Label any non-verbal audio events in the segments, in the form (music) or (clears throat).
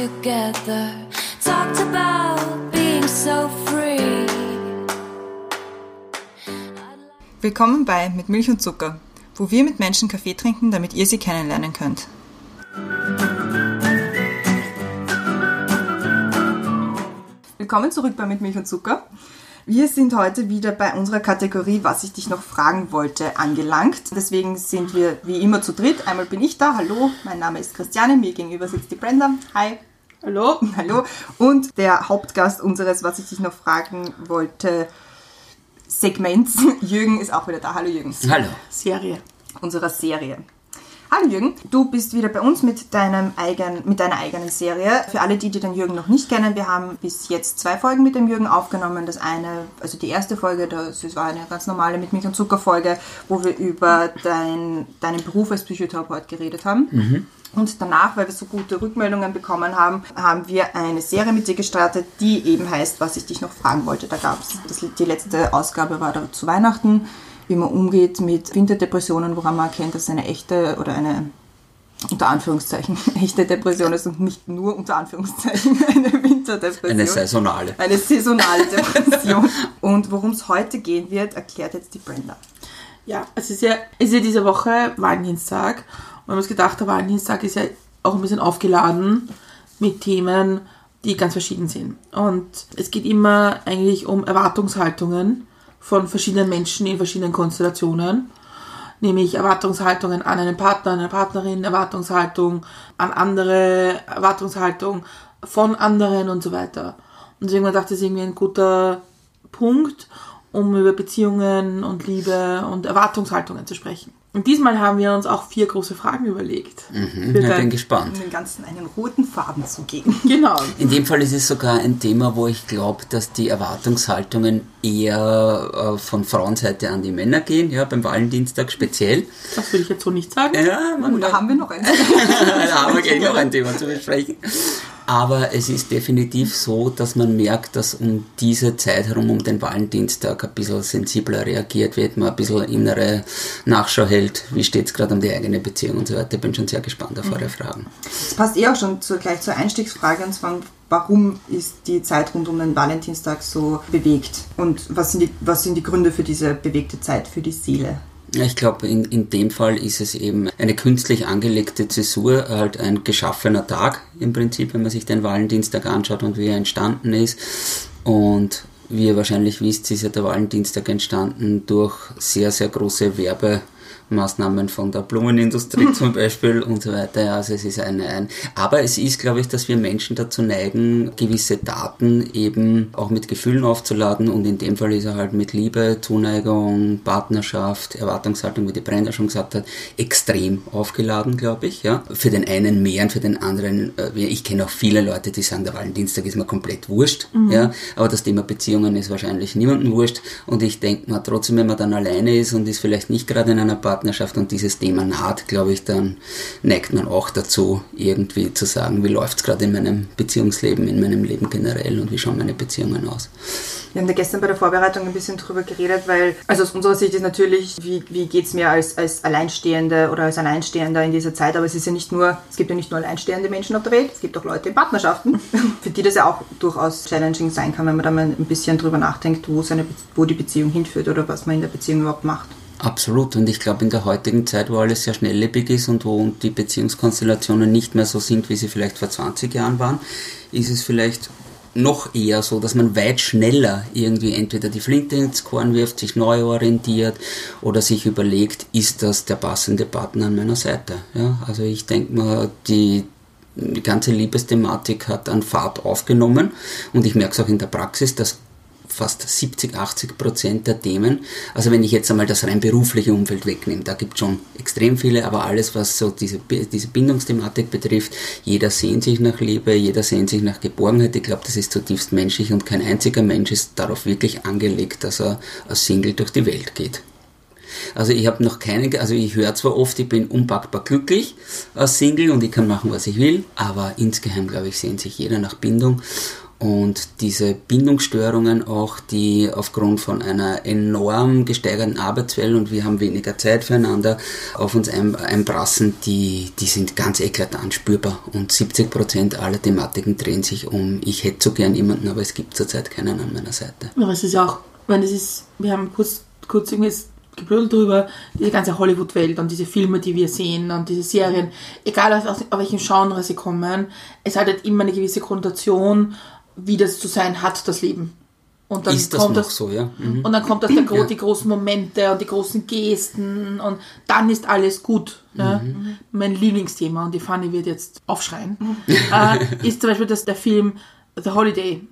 together. Talked about being so free. Willkommen bei Mit Milch und Zucker, wo wir mit Menschen Kaffee trinken, damit ihr sie kennenlernen könnt. Willkommen zurück bei Mit Milch und Zucker. Wir sind heute wieder bei unserer Kategorie, was ich dich noch fragen wollte, angelangt. Deswegen sind wir wie immer zu dritt. Einmal bin ich da, hallo, mein Name ist Christiane, mir gegenüber sitzt die Brenda. Hi. Hallo. (laughs) Hallo. Und der Hauptgast unseres, was ich dich noch fragen wollte, Segments, (laughs) Jürgen ist auch wieder da. Hallo Jürgen. Hallo. Serie. Unserer Serie. Hallo Jürgen, du bist wieder bei uns mit, deinem eigen, mit deiner eigenen Serie. Für alle, die, die den Jürgen noch nicht kennen, wir haben bis jetzt zwei Folgen mit dem Jürgen aufgenommen. Das eine, also die erste Folge, das war eine ganz normale mit Milch und Zucker Folge, wo wir über dein, deinen Beruf als Psychotherapeut geredet haben. Und danach, weil wir so gute Rückmeldungen bekommen haben, haben wir eine Serie mit dir gestartet, die eben heißt, was ich dich noch fragen wollte. Da gab es, die letzte Ausgabe war da zu Weihnachten, wie man umgeht mit Winterdepressionen, woran man erkennt, dass es eine echte oder eine unter Anführungszeichen (laughs) echte Depression ist und nicht nur unter Anführungszeichen (laughs) eine Winterdepression. Eine saisonale. Eine saisonale Depression. Und worum es heute gehen wird, erklärt jetzt die Brenda. Ja, es ist ja, es ist ja diese Woche Valentinstag und wir haben gedacht, der Valentinstag ist ja auch ein bisschen aufgeladen mit Themen, die ganz verschieden sind. Und es geht immer eigentlich um Erwartungshaltungen von verschiedenen Menschen in verschiedenen Konstellationen. Nämlich Erwartungshaltungen an einen Partner, eine Partnerin, Erwartungshaltung an andere, Erwartungshaltung von anderen und so weiter. Und deswegen dachte ich, das ist irgendwie ein guter Punkt, um über Beziehungen und Liebe und Erwartungshaltungen zu sprechen. Und diesmal haben wir uns auch vier große Fragen überlegt. Mhm, ich bin dein- gespannt. Um den ganzen einen roten Faden zu gehen. (laughs) Genau. In dem Fall ist es sogar ein Thema, wo ich glaube, dass die Erwartungshaltungen eher äh, von Frauenseite an die Männer gehen, ja, beim Valentinstag speziell. Das würde ich jetzt so nicht sagen. Ja, man, Und da haben wir noch eins. (laughs) da haben wir gleich noch ein (laughs) Thema zu besprechen. Aber es ist definitiv so, dass man merkt, dass um diese Zeit herum, um den Valentinstag, ein bisschen sensibler reagiert wird, man ein bisschen innere Nachschau hält, wie steht es gerade um die eigene Beziehung und so weiter. Ich bin schon sehr gespannt auf eure Fragen. Das passt eh auch schon zu, gleich zur Einstiegsfrage und zwar, warum ist die Zeit rund um den Valentinstag so bewegt? Und was sind die, was sind die Gründe für diese bewegte Zeit für die Seele? Ich glaube, in, in dem Fall ist es eben eine künstlich angelegte Zäsur, halt ein geschaffener Tag im Prinzip, wenn man sich den Valentinstag anschaut und wie er entstanden ist. Und wie ihr wahrscheinlich wisst, ist ja der Valentinstag entstanden durch sehr, sehr große Werbemaßnahmen von der Blumenindustrie (laughs) zum Beispiel und so weiter. Also es ist ein, ein, aber es ist, glaube ich, dass wir Menschen dazu neigen, gewisse Daten eben auch mit Gefühlen aufzuladen und in dem Fall ist er halt mit Liebe, Zuneigung, Partnerschaft, Erwartungshaltung, wie die Brenda schon gesagt hat, extrem aufgeladen, glaube ich. Ja. Für den einen mehr und für den anderen, äh, ich kenne auch viele Leute, die sagen, der Valentinstag ist mir komplett wurscht. Ja. Aber das Thema Beziehungen ist wahrscheinlich niemandem wurscht und ich denke mal trotzdem, wenn man dann alleine ist und ist vielleicht nicht gerade in einer Partnerschaft und dieses Thema naht, glaube ich, dann neigt man auch dazu, irgendwie zu sagen, wie läuft es gerade in meinem Beziehungsleben, in meinem Leben generell und wie schauen meine Beziehungen aus. Wir haben da gestern bei der Vorbereitung ein bisschen drüber geredet, weil, also aus unserer Sicht ist natürlich, wie, wie geht es mir als, als Alleinstehende oder als Alleinstehender in dieser Zeit, aber es ist ja nicht nur, es gibt ja nicht nur alleinstehende Menschen auf der Welt, es gibt auch Leute in Partnerschaften, (laughs) für die das ja auch durchaus challenging sein kann, wenn man da mal ein bisschen drüber nachdenkt, wo, seine, wo die Beziehung hinführt oder was man in der Beziehung überhaupt macht. Absolut. Und ich glaube, in der heutigen Zeit, wo alles sehr schnelllebig ist und wo die Beziehungskonstellationen nicht mehr so sind, wie sie vielleicht vor 20 Jahren waren, ist es vielleicht noch eher so, dass man weit schneller irgendwie entweder die Flinte ins Korn wirft, sich neu orientiert oder sich überlegt, ist das der passende Partner an meiner Seite? Ja, also ich denke mal, die, die ganze Liebesthematik hat an Fahrt aufgenommen und ich merke es auch in der Praxis, dass fast 70, 80 Prozent der Themen. Also wenn ich jetzt einmal das rein berufliche Umfeld wegnehme, da gibt es schon extrem viele, aber alles, was so diese, diese Bindungsthematik betrifft, jeder sehnt sich nach Liebe, jeder sehnt sich nach Geborgenheit. Ich glaube, das ist zutiefst menschlich und kein einziger Mensch ist darauf wirklich angelegt, dass er als Single durch die Welt geht. Also ich habe noch keine, also ich höre zwar oft, ich bin unpackbar glücklich als Single und ich kann machen, was ich will, aber insgeheim, glaube ich, sehnt sich jeder nach Bindung. Und diese Bindungsstörungen auch, die aufgrund von einer enorm gesteigerten Arbeitswelt und wir haben weniger Zeit füreinander auf uns ein, einbrassen, die, die sind ganz eklatant spürbar. Und 70 Prozent aller Thematiken drehen sich um, ich hätte so gern jemanden, aber es gibt zurzeit keinen an meiner Seite. Aber es ist auch, wenn es ist, wir haben kurz, kurz irgendwie geblödelt drüber, diese ganze Hollywood-Welt und diese Filme, die wir sehen und diese Serien, egal aus, aus welchem Genre sie kommen, es hat halt immer eine gewisse Konnotation, wie das zu sein hat, das Leben. Und dann Ist das kommt noch das, so, ja? Mhm. Und dann kommt das der, Ja. die großen Momente und die großen Gesten und dann ist alles gut. Ja? Mein Lieblingsthema, und die Fanny wird jetzt aufschreien, (laughs) äh, ist zum Beispiel das, der Film The Holiday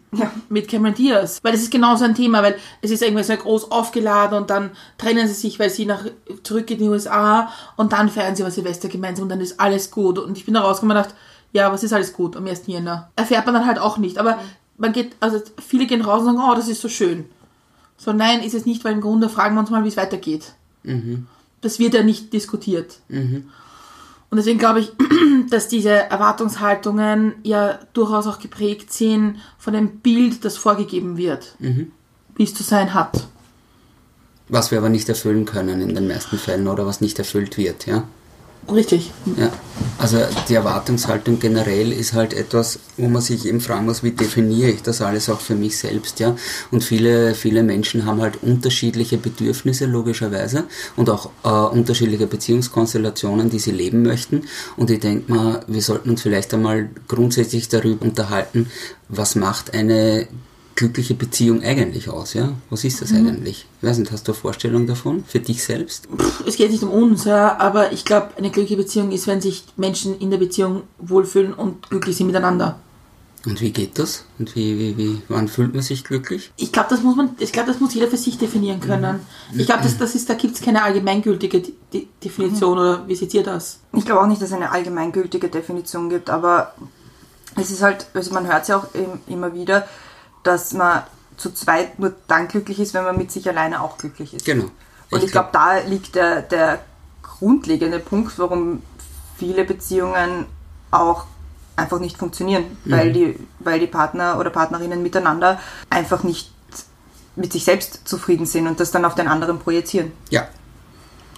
mit Cameron Diaz. Weil das ist genauso ein Thema, weil es ist irgendwie so groß aufgeladen und dann trennen sie sich, weil sie nach, zurück in die USA und dann feiern sie über Silvester gemeinsam und dann ist alles gut. Und ich bin da rausgekommen und dachte, ja, was ist alles gut am 1. Jänner? Erfährt man dann halt auch nicht. Aber man geht, also viele gehen raus und sagen, oh, das ist so schön. So, nein, ist es nicht, weil im Grunde fragen wir uns mal, wie es weitergeht. Das wird ja nicht diskutiert. Und deswegen glaube ich, (clears throat) dass diese Erwartungshaltungen ja durchaus auch geprägt sind von dem Bild, das vorgegeben wird, wie es zu sein hat. Was wir aber nicht erfüllen können in den meisten Fällen oder was nicht erfüllt wird, ja? Richtig. Ja, also die Erwartungshaltung generell ist halt etwas, wo man sich eben fragen muss, wie definiere ich das alles auch für mich selbst, ja? Und viele, viele Menschen haben halt unterschiedliche Bedürfnisse, logischerweise, und auch äh, unterschiedliche Beziehungskonstellationen, die sie leben möchten. Und ich denke mal, wir sollten uns vielleicht einmal grundsätzlich darüber unterhalten, was macht eine glückliche Beziehung eigentlich aus, ja? Was ist das eigentlich? Ich weiß nicht, hast du eine Vorstellung davon für dich selbst? Es geht nicht um uns, ja, aber ich glaube, eine glückliche Beziehung ist, wenn sich Menschen in der Beziehung wohlfühlen und glücklich sind miteinander. Und wie geht das? Und wie, wie, wie, wann fühlt man sich glücklich? Ich glaube, das muss man, ich glaube, das muss jeder für sich definieren können. Ich glaube, das, das ist, da gibt es keine allgemeingültige De De Definition oder wie seht ihr das? Ich glaube auch nicht, dass es eine allgemeingültige Definition gibt, aber es ist halt, also man hört es ja auch immer wieder, dass man zu zweit nur dann glücklich ist, wenn man mit sich alleine auch glücklich ist. Genau. Und ich, glaube, da liegt der, der grundlegende Punkt, warum viele Beziehungen auch einfach nicht funktionieren, weil, die, weil die Partner oder Partnerinnen miteinander einfach nicht mit sich selbst zufrieden sind und das dann auf den anderen projizieren. Ja,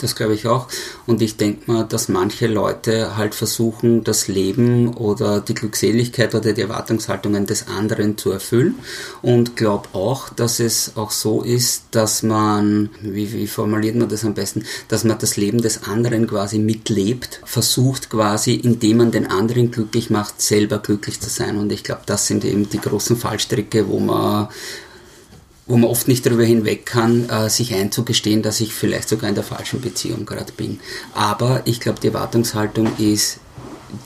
das glaube ich auch. Und ich denke mal, dass manche Leute halt versuchen, das Leben oder die Glückseligkeit oder die Erwartungshaltungen des anderen zu erfüllen. Und glaube auch, dass es auch so ist, dass man, wie, wie formuliert man das am besten, dass man das Leben des anderen quasi mitlebt, versucht quasi, indem man den anderen glücklich macht, selber glücklich zu sein. Und ich glaube, das sind eben die großen Fallstricke, wo man wo man oft nicht darüber hinweg kann, äh, sich einzugestehen, dass ich vielleicht sogar in der falschen Beziehung gerade bin. Aber ich glaube, die Erwartungshaltung ist,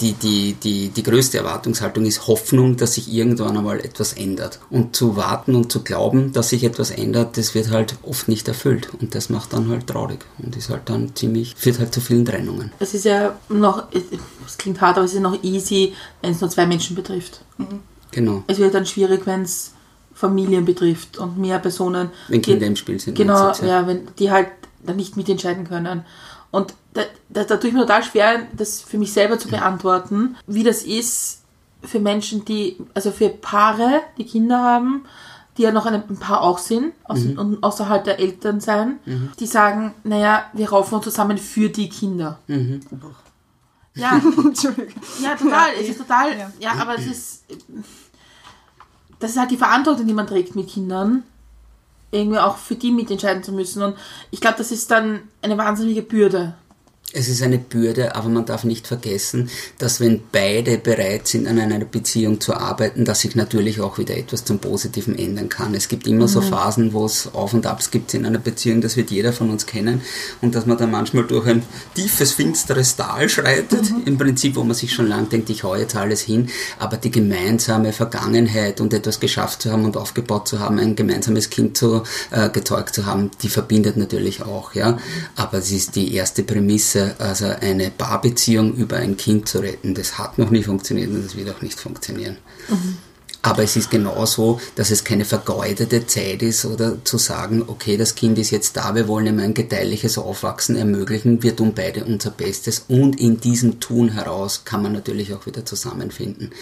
die, die, die, die größte Erwartungshaltung ist Hoffnung, dass sich irgendwann einmal etwas ändert. Und zu warten und zu glauben, dass sich etwas ändert, das wird halt oft nicht erfüllt. Und das macht dann halt traurig und ist halt dann ziemlich, führt halt zu vielen Trennungen. Es ist ja noch, es klingt hart, aber es ist noch easy, wenn es nur zwei Menschen betrifft. Genau. Es wird dann schwierig, wenn es Familien betrifft und mehr Personen. Wenn die- Kinder im Spiel sind. Genau, du jetzt, ja, wenn die halt dann nicht mitentscheiden können. Und da, da, da tue ich mir total schwer, das für mich selber zu beantworten, wie das ist für Menschen, die, also für Paare, die Kinder haben, die ja noch ein, ein Paar auch sind, aus, und außerhalb der Eltern sein, die sagen, naja, wir raufen uns zusammen für die Kinder. Ja, (laughs) Entschuldigung. ja, total. es ist total. Ja. Ja, aber es ist. Das ist halt die Verantwortung, die man trägt mit Kindern. Irgendwie auch für die mitentscheiden zu müssen. Und ich glaube, das ist dann eine wahnsinnige Bürde. Es ist eine Bürde, aber man darf nicht vergessen, dass wenn beide bereit sind, an einer Beziehung zu arbeiten, dass sich natürlich auch wieder etwas zum Positiven ändern kann. Es gibt immer so Phasen, wo es Auf und Abs gibt in einer Beziehung, das wird jeder von uns kennen und dass man dann manchmal durch ein tiefes, finsteres Tal schreitet, im Prinzip, wo man sich schon lang denkt, ich hau jetzt alles hin, aber die gemeinsame Vergangenheit und etwas geschafft zu haben und aufgebaut zu haben, ein gemeinsames Kind zu, äh, gezeugt zu haben, die verbindet natürlich auch, ja. Aber es ist die erste Prämisse, also eine Paarbeziehung über ein Kind zu retten, das hat noch nie funktioniert und das wird auch nicht funktionieren. Aber es ist genauso, dass es keine vergeudete Zeit ist oder zu sagen, okay, das Kind ist jetzt da, wir wollen ihm ein gedeihliches Aufwachsen ermöglichen, wir tun beide unser Bestes und in diesem Tun heraus kann man natürlich auch wieder zusammenfinden.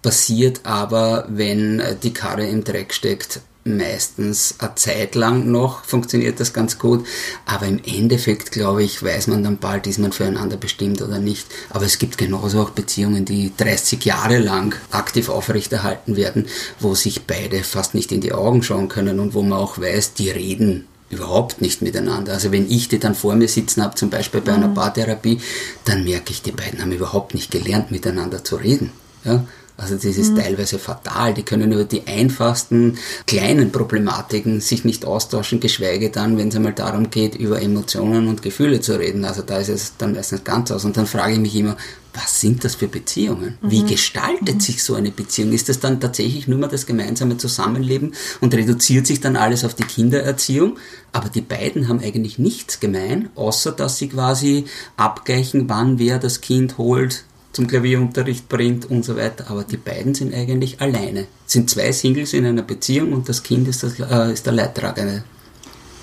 passiert aber, wenn die Karre im Dreck steckt, meistens eine Zeit lang noch funktioniert das ganz gut, aber im Endeffekt, glaube ich, weiß man dann bald, ist man füreinander bestimmt oder nicht. Aber es gibt genauso auch Beziehungen, die 30 Jahre lang aktiv aufrechterhalten werden, wo sich beide fast nicht in die Augen schauen können und wo man auch weiß, die reden überhaupt nicht miteinander. Also wenn ich die dann vor mir sitzen habe, zum Beispiel bei einer Paartherapie, dann merke ich, die beiden haben überhaupt nicht gelernt, miteinander zu reden. Ja? Also das ist teilweise fatal. Die können über die einfachsten kleinen Problematiken sich nicht austauschen, geschweige dann, wenn es einmal darum geht, über Emotionen und Gefühle zu reden. Also da ist es dann meistens ganz aus. Und dann frage ich mich immer, was sind das für Beziehungen? Wie gestaltet sich so eine Beziehung? Ist das dann tatsächlich nur mal das gemeinsame Zusammenleben und reduziert sich dann alles auf die Kindererziehung? Aber die beiden haben eigentlich nichts gemein, außer dass sie quasi abgleichen, wann wer das Kind holt, zum Klavierunterricht bringt und so weiter. Aber die beiden sind eigentlich alleine. Sind zwei Singles in einer Beziehung und das Kind ist, das, äh, ist der Leidtragende.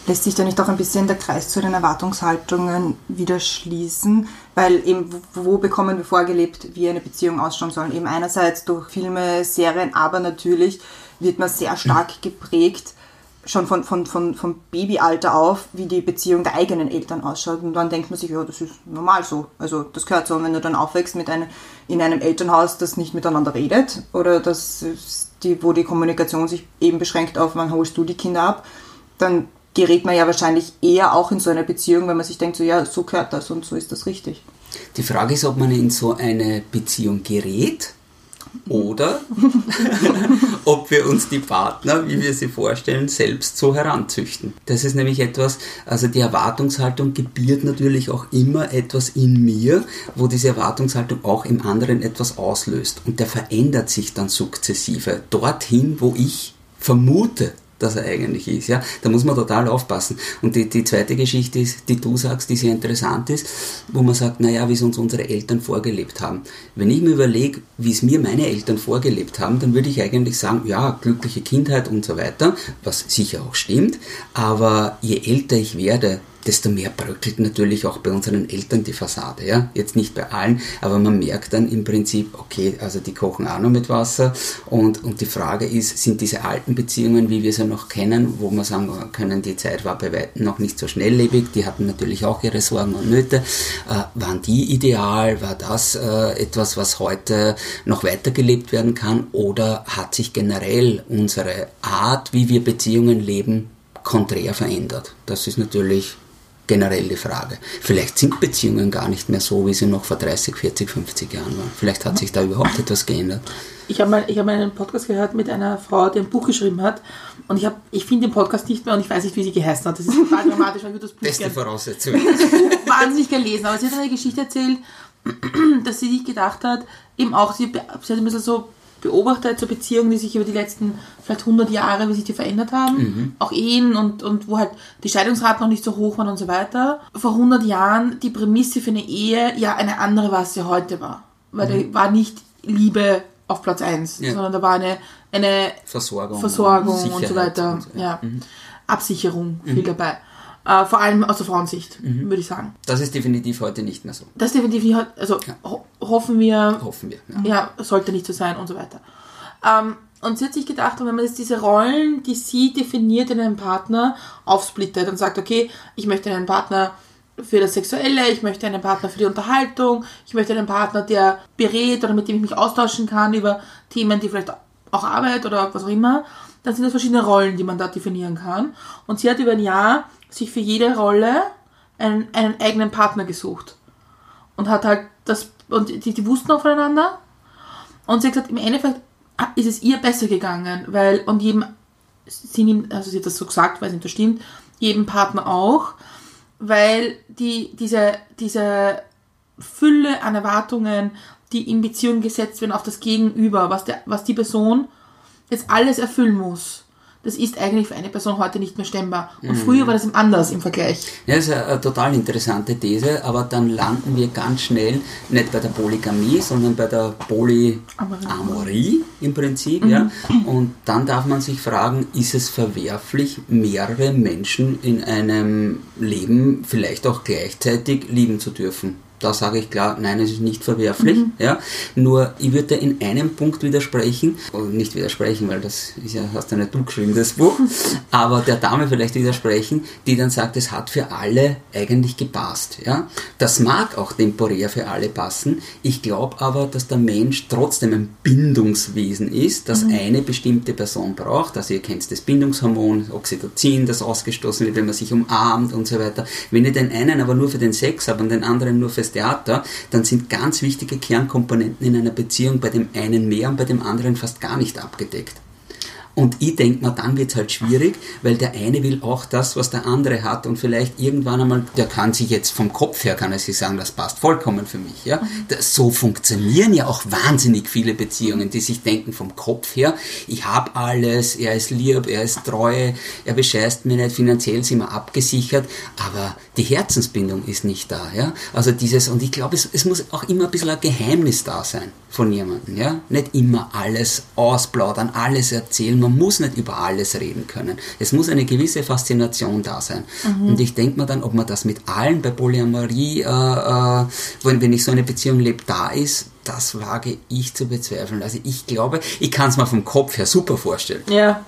Lässt sich da nicht auch ein bisschen der Kreis zu den Erwartungshaltungen wieder schließen? Weil eben, wo bekommen wir vorgelebt, wie eine Beziehung ausschauen soll? Eben einerseits durch Filme, Serien, aber natürlich wird man sehr stark geprägt, schon von, von, von, vom Babyalter auf, wie die Beziehung der eigenen Eltern ausschaut. Und dann denkt man sich, ja, das ist normal so. Also das gehört so. Und wenn du dann aufwächst mit einem, in einem Elternhaus, das nicht miteinander redet oder das, die, wo die Kommunikation sich eben beschränkt auf, wann holst du die Kinder ab, dann gerät man ja wahrscheinlich eher auch in so eine Beziehung, wenn man sich denkt, so ja, so gehört das und so ist das richtig. Die Frage ist, ob man in so eine Beziehung gerät oder (laughs) ob wir uns die Partner, wie wir sie vorstellen, selbst so heranzüchten. Das ist nämlich etwas, also die Erwartungshaltung gebiert natürlich auch immer etwas in mir, wo diese Erwartungshaltung auch im anderen etwas auslöst. Und der verändert sich dann sukzessive dorthin, wo ich vermute, dass er eigentlich ist. Ja? Da muss man total aufpassen. Und die, die zweite Geschichte ist, die du sagst, die sehr interessant ist, wo man sagt, naja, wie es uns unsere Eltern vorgelebt haben. Wenn ich mir überlege, wie es mir meine Eltern vorgelebt haben, dann würde ich eigentlich sagen, ja, glückliche Kindheit und so weiter, was sicher auch stimmt, aber je älter ich werde, desto mehr bröckelt natürlich auch bei unseren Eltern die Fassade. Ja? Jetzt nicht bei allen, aber man merkt dann im Prinzip, okay, also die kochen auch noch mit Wasser und, und die Frage ist, sind diese alten Beziehungen, wie wir sie noch kennen, wo man sagen können, die Zeit war bei weitem noch nicht so schnelllebig, die hatten natürlich auch ihre Sorgen und Nöte, äh, waren die ideal, war das äh, etwas, was heute noch weitergelebt werden kann oder hat sich generell unsere Art, wie wir Beziehungen leben, konträr verändert? Das ist natürlich generell die Frage. Vielleicht sind Beziehungen gar nicht mehr so, wie sie noch vor 30, 40, 50 Jahren waren. Vielleicht hat sich da überhaupt etwas geändert. Ich habe mal, ich hab mal einen Podcast gehört mit einer Frau, die ein Buch geschrieben hat. Und ich, hab, ich finde den Podcast nicht mehr und ich weiß nicht, wie sie geheißen hat. Das ist total dramatisch, weil ich würde das Buch Beste Voraussetzung. wahnsinnig gelesen. Aber sie hat eine Geschichte erzählt, dass sie sich gedacht hat, eben auch, sie, sie hat ein bisschen so beobachtet, so Beziehungen, die sich über die letzten vielleicht 100 Jahre, wie sich die verändert haben. Auch Ehen und, und wo halt die Scheidungsraten noch nicht so hoch waren und so weiter. Vor 100 Jahren die Prämisse für eine Ehe ja eine andere war, als sie heute war. Weil da war nicht Liebe auf Platz 1, Ja. sondern da war eine, eine Versorgung. Versorgung und so weiter. und so. Ja. Absicherung viel dabei. Äh, vor allem aus der Frauensicht, würde ich sagen. Das ist definitiv heute nicht mehr so. Das definitiv nicht, also ho hoffen wir, Hoffen wir. Ja. ja, sollte nicht so sein und so weiter. Ähm, und sie hat sich gedacht, wenn man jetzt diese Rollen, die sie definiert in einem Partner, aufsplittet und sagt, okay, ich möchte einen Partner für das Sexuelle, ich möchte einen Partner für die Unterhaltung, ich möchte einen Partner, der berät oder mit dem ich mich austauschen kann über Themen, die vielleicht auch Arbeit oder was auch immer, dann sind das verschiedene Rollen, die man da definieren kann. Und sie hat über ein Jahr sich für jede Rolle einen, einen eigenen Partner gesucht und hat halt das, und die, die wussten auch voneinander. Und sie hat gesagt, im Endeffekt ist es ihr besser gegangen, weil, und jedem, sie nimmt, also sie hat das so gesagt, weil es nicht das stimmt, jedem Partner auch, weil die, diese, diese Fülle an Erwartungen, die in Beziehung gesetzt werden auf das Gegenüber, was, der, was die Person jetzt alles erfüllen muss, das ist eigentlich für eine Person heute nicht mehr stemmbar. Und früher war das eben anders im Vergleich. Ja, das ist eine, total interessante These, aber dann landen wir ganz schnell nicht bei der Polygamie, sondern bei der Polyamorie im Prinzip. Ja? Und dann darf man sich fragen, ist es verwerflich, mehrere Menschen in einem Leben vielleicht auch gleichzeitig lieben zu dürfen? Da sage ich klar, nein, es ist nicht verwerflich. Mhm. Ja. Nur ich würde in einem Punkt widersprechen, oder nicht widersprechen, weil das ist ja, hast du nicht du geschrieben, das Buch, (laughs) aber der Dame vielleicht widersprechen, die dann sagt, es hat für alle eigentlich gepasst. Ja. Das mag auch temporär für alle passen. Ich glaube aber, dass der Mensch trotzdem ein Bindungswesen ist, das Mhm. eine bestimmte Person braucht. Also ihr kennt das Bindungshormon, Oxytocin, das ausgestoßen wird, wenn man sich umarmt und so weiter. Wenn ich den einen aber nur für den Sex habe und den anderen nur fürs Theater, dann sind ganz wichtige Kernkomponenten in einer Beziehung bei dem einen mehr und bei dem anderen fast gar nicht abgedeckt. Und ich denke mir, dann wird es halt schwierig, weil der eine will auch das, was der andere hat und vielleicht irgendwann einmal, der kann sich jetzt vom Kopf her, kann er sich sagen, das passt vollkommen für mich. Ja? Das, so funktionieren ja auch wahnsinnig viele Beziehungen, die sich denken vom Kopf her, ich habe alles, er ist lieb, er ist treu, er bescheißt mir nicht, finanziell sind wir abgesichert, aber die Herzensbindung ist nicht da. Ja? Also dieses, und ich glaube, es, es muss auch immer ein bisschen ein Geheimnis da sein von jemandem. Ja? Nicht immer alles ausplaudern, alles erzählen. Man muss nicht über alles reden können. Es muss eine gewisse Faszination da sein. Und ich denke mir dann, ob man das mit allen bei Polyamorie, äh, äh, wenn, wenn ich so eine Beziehung lebe, da ist, das wage ich zu bezweifeln. Also ich glaube, ich kann es mir vom Kopf her super vorstellen. Ja.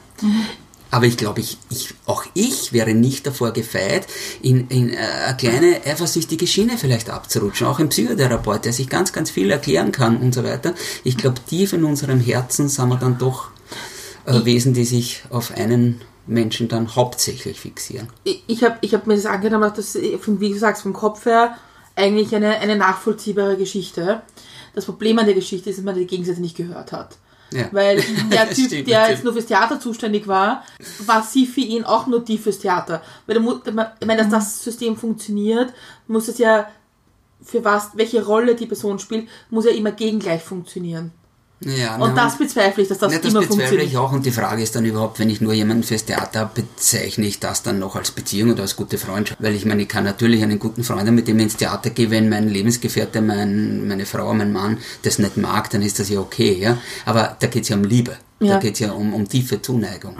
Aber ich glaube, ich, ich, auch ich wäre nicht davor gefeit, in, in äh, eine kleine eifersüchtige Schiene vielleicht abzurutschen. Auch ein Psychotherapeut, der sich ganz, ganz viel erklären kann und so weiter. Ich glaube, tief in unserem Herzen sind wir dann doch äh, Wesen, die sich auf einen Menschen dann hauptsächlich fixieren. Ich, ich habe ich hab mir das angenommen, dass das, von, wie gesagt, vom Kopf her eigentlich eine, eine nachvollziehbare Geschichte. Das Problem an der Geschichte ist, dass man die Gegensätze nicht gehört hat. Ja. Weil (laughs) der Typ, stimmt, der jetzt nur fürs Theater zuständig war, war sie für ihn auch nur die fürs Theater. Weil der, Mu- der- wenn das, das System funktioniert, muss es ja für was, welche Rolle die Person spielt, muss ja immer gegengleich funktionieren. Ja, Und das bezweifle ich, dass das Ja, das immer bezweifle funktioniert. ich auch und die Frage ist dann überhaupt, wenn ich nur jemanden fürs Theater habe, bezeichne ich das dann noch als Beziehung oder als gute Freundschaft? Weil ich meine, ich kann natürlich einen guten Freund haben, mit dem ich ins Theater gehe, wenn mein Lebensgefährte, mein, meine Frau, mein Mann das nicht mag, dann ist das ja okay, ja. Aber da geht es ja um Liebe. Da Ja. geht es ja um, um tiefe Zuneigung.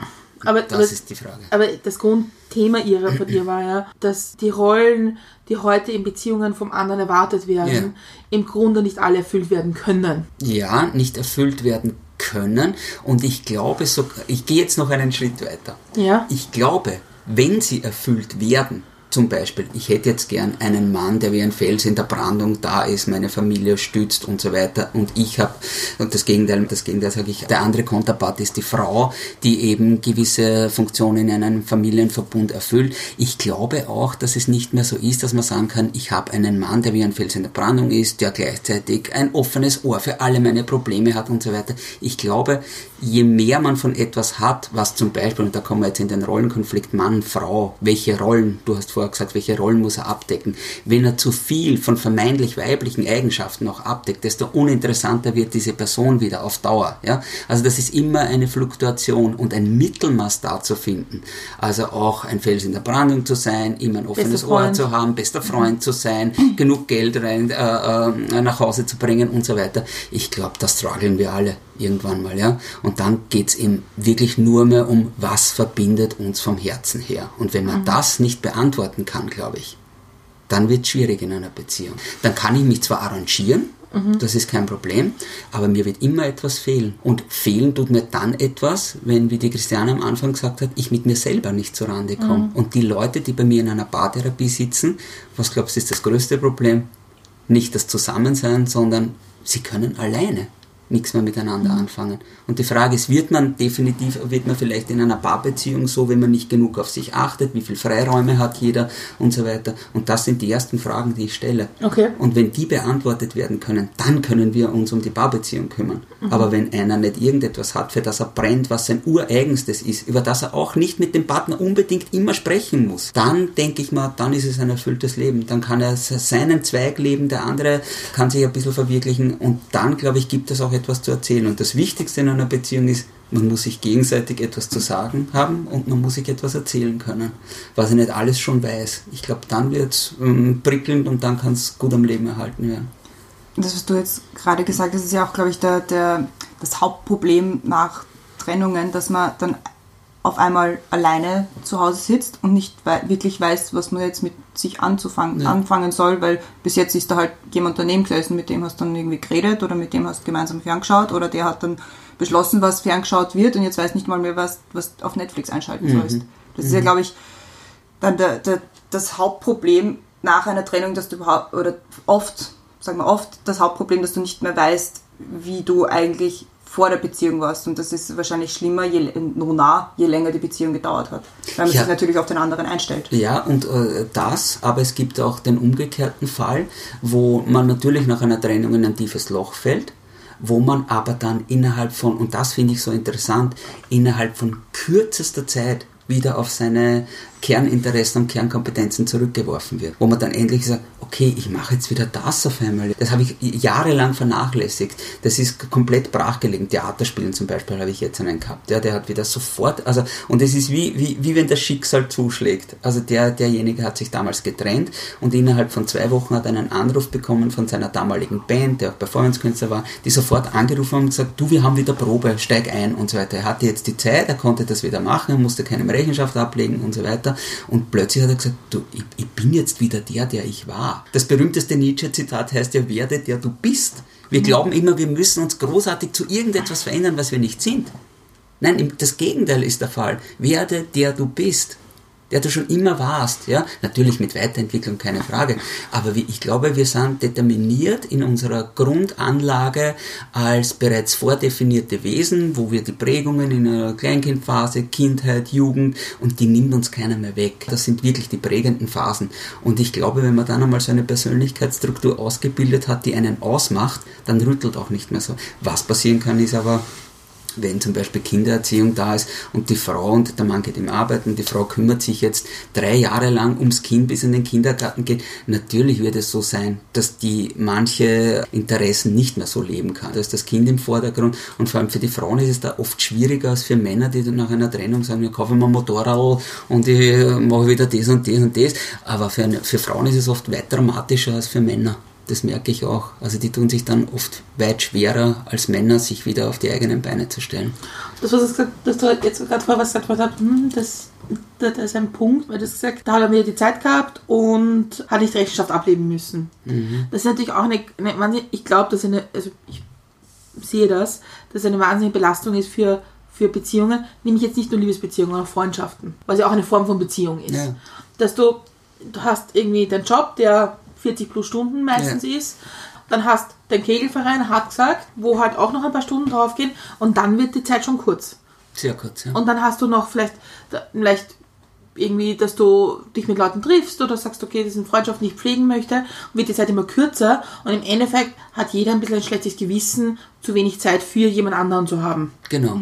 Aber- das aber- ist die Frage. Aber das Grundthema ihrer von (clears throat) ihr war ja, dass die Rollen, die heute in Beziehungen vom anderen erwartet werden, Ja. im Grunde nicht alle erfüllt werden können. ja, nicht erfüllt werden können. Und ich glaube sogar, ich gehe jetzt noch einen Schritt weiter. Ja. Ich glaube, wenn sie erfüllt werden, zum Beispiel, ich hätte jetzt gern einen Mann, der wie ein Fels in der Brandung da ist, meine Familie stützt und so weiter. Und ich habe, und das Gegenteil, das Gegenteil sage ich, der andere Konterpart ist die Frau, die eben gewisse Funktionen in einem Familienverbund erfüllt. Ich glaube auch, dass es nicht mehr so ist, dass man sagen kann, ich habe einen Mann, der wie ein Fels in der Brandung ist, der gleichzeitig ein offenes Ohr für alle meine Probleme hat und so weiter. Ich glaube, je mehr man von etwas hat, was zum Beispiel, und da kommen wir jetzt in den Rollenkonflikt Mann, Frau, welche Rollen, du hast vorher gesagt, welche Rollen muss er abdecken. Wenn er zu viel von vermeintlich weiblichen Eigenschaften auch abdeckt, desto uninteressanter wird diese Person wieder auf Dauer. Ja? Also das ist immer eine Fluktuation und ein Mittelmaß da zu finden. Also auch ein Fels in der Brandung zu sein, immer ein offenes Ohr zu haben, bester Freund zu sein, (clears throat) genug Geld rein, äh, äh, nach Hause zu bringen und so weiter. Ich glaube, das strugglen wir alle irgendwann mal, ja. Und dann geht's eben wirklich nur mehr um, was verbindet uns vom Herzen her. Und wenn man das nicht beantworten kann, glaube ich, dann wird es schwierig in einer Beziehung. Dann kann ich mich zwar arrangieren, das ist kein Problem, aber mir wird immer etwas fehlen. Und fehlen tut mir dann etwas, wenn, wie die Christiane am Anfang gesagt hat, ich mit mir selber nicht zurande komme. Und die Leute, die bei mir in einer Paartherapie sitzen, was glaubst du, ist das größte Problem? Nicht das Zusammensein, sondern sie können alleine nichts mehr miteinander anfangen. Und die Frage ist, wird man definitiv, wird man vielleicht in einer Paarbeziehung so, wenn man nicht genug auf sich achtet, wie viel Freiräume hat jeder und so weiter. Und das sind die ersten Fragen, die ich stelle. Okay. Und wenn die beantwortet werden können, dann können wir uns um die Paarbeziehung kümmern. Aber wenn einer nicht irgendetwas hat, für das er brennt, was sein ureigenstes ist, über das er auch nicht mit dem Partner unbedingt immer sprechen muss, dann denke ich mal, dann ist es ein erfülltes Leben. Dann kann er seinen Zweig leben, der andere kann sich ein bisschen verwirklichen und dann, glaube ich, gibt es auch etwas zu erzählen. Und das Wichtigste in einer Beziehung ist, man muss sich gegenseitig etwas zu sagen haben und man muss sich etwas erzählen können, was er nicht alles schon weiß. Ich glaube, dann wird es ähm, prickelnd und dann kann es gut am Leben erhalten werden. Das, was du jetzt gerade gesagt hast, ist ja auch, glaube ich, der, der, das Hauptproblem nach Trennungen, dass man dann auf einmal alleine zu Hause sitzt und nicht wei- wirklich weiß, was man jetzt mit sich anzufangen, Ja. anfangen soll, weil bis jetzt ist da halt jemand daneben gesessen, mit dem hast du dann irgendwie geredet oder mit dem hast du gemeinsam ferngeschaut oder der hat dann beschlossen, was ferngeschaut wird und jetzt weiß nicht mal mehr, was, was auf Netflix einschalten sollst. Das ist ja, glaube ich, dann der, der, das Hauptproblem nach einer Trennung, dass du überhaupt, oder oft, sagen wir oft, das Hauptproblem, dass du nicht mehr weißt, wie du eigentlich vor der Beziehung warst. Und das ist wahrscheinlich schlimmer, je, no nah, je länger die Beziehung gedauert hat. Weil man Ja. sich natürlich auf den anderen einstellt. Ja, und äh, das, aber es gibt auch den umgekehrten Fall, wo man natürlich nach einer Trennung in ein tiefes Loch fällt, wo man aber dann innerhalb von, und das finde ich so interessant, innerhalb von kürzester Zeit wieder auf seine Kerninteressen und Kernkompetenzen zurückgeworfen wird. Wo man dann endlich sagt, okay, ich mache jetzt wieder das auf einmal. Das habe ich jahrelang vernachlässigt. Das ist komplett brachgelegen. Theaterspielen zum Beispiel habe ich jetzt einen gehabt. Der, der hat wieder sofort, also, und es ist wie, wie, wie wenn das Schicksal zuschlägt. Also der, derjenige hat sich damals getrennt und innerhalb von zwei Wochen hat er einen Anruf bekommen von seiner damaligen Band, der auch Performance-Künstler war, die sofort angerufen haben und gesagt, du, wir haben wieder Probe, steig ein und so weiter. Er hatte jetzt die Zeit, er konnte das wieder machen, musste keinem Rechenschaft ablegen und so weiter. Und plötzlich hat er gesagt, du, ich, ich bin jetzt wieder der, der ich war. Das berühmteste Nietzsche-Zitat heißt ja, werde der du bist. Wir glauben immer, wir müssen uns großartig zu irgendetwas verändern, was wir nicht sind. Nein, das Gegenteil ist der Fall. Werde der du bist. Der du schon immer warst, ja. Natürlich mit Weiterentwicklung, keine Frage. Aber ich glaube, wir sind determiniert in unserer Grundanlage als bereits vordefinierte Wesen, wo wir die Prägungen in einer Kleinkindphase, Kindheit, Jugend und die nimmt uns keiner mehr weg. Das sind wirklich die prägenden Phasen. Und ich glaube, wenn man dann einmal so eine Persönlichkeitsstruktur ausgebildet hat, die einen ausmacht, dann rüttelt auch nicht mehr so. Was passieren kann, ist aber, wenn zum Beispiel Kindererziehung da ist und die Frau und der Mann geht im Arbeiten, die Frau kümmert sich jetzt drei Jahre lang ums Kind, bis in den Kindergarten geht, natürlich wird es so sein, dass die manche Interessen nicht mehr so leben kann. Da ist das Kind im Vordergrund und vor allem für die Frauen ist es da oft schwieriger als für Männer, die dann nach einer Trennung sagen, ich kaufe mir ein Motorrad und ich mache wieder das und das und das. Aber für, eine, für Frauen ist es oft weit dramatischer als für Männer. Das merke ich auch. Also die tun sich dann oft weit schwerer als Männer, sich wieder auf die eigenen Beine zu stellen. Das, was du, gesagt, dass du jetzt gerade vorher was gesagt hast, hm, das, das ist ein Punkt, weil du hast gesagt, da hat er wieder die Zeit gehabt und hat nicht Rechenschaft ablegen müssen. Das ist natürlich auch eine, eine ich glaube, dass eine, also ich sehe das, dass eine wahnsinnige Belastung ist für, für Beziehungen, nämlich jetzt nicht nur Liebesbeziehungen, sondern auch Freundschaften, was ja auch eine Form von Beziehung ist. Ja. Dass du, du hast irgendwie deinen Job, der 40 plus Stunden meistens Ja. ist, dann hast dein Kegelverein, hat gesagt, wo halt auch noch ein paar Stunden draufgehen und dann wird die Zeit schon kurz. Sehr kurz, ja. Und dann hast du noch vielleicht, vielleicht irgendwie, dass du dich mit Leuten triffst oder sagst, okay, das sind Freundschaften, die ich pflegen möchte, und wird die Zeit immer kürzer und im Endeffekt hat jeder ein bisschen ein schlechtes Gewissen, zu wenig Zeit für jemand anderen zu haben. Genau.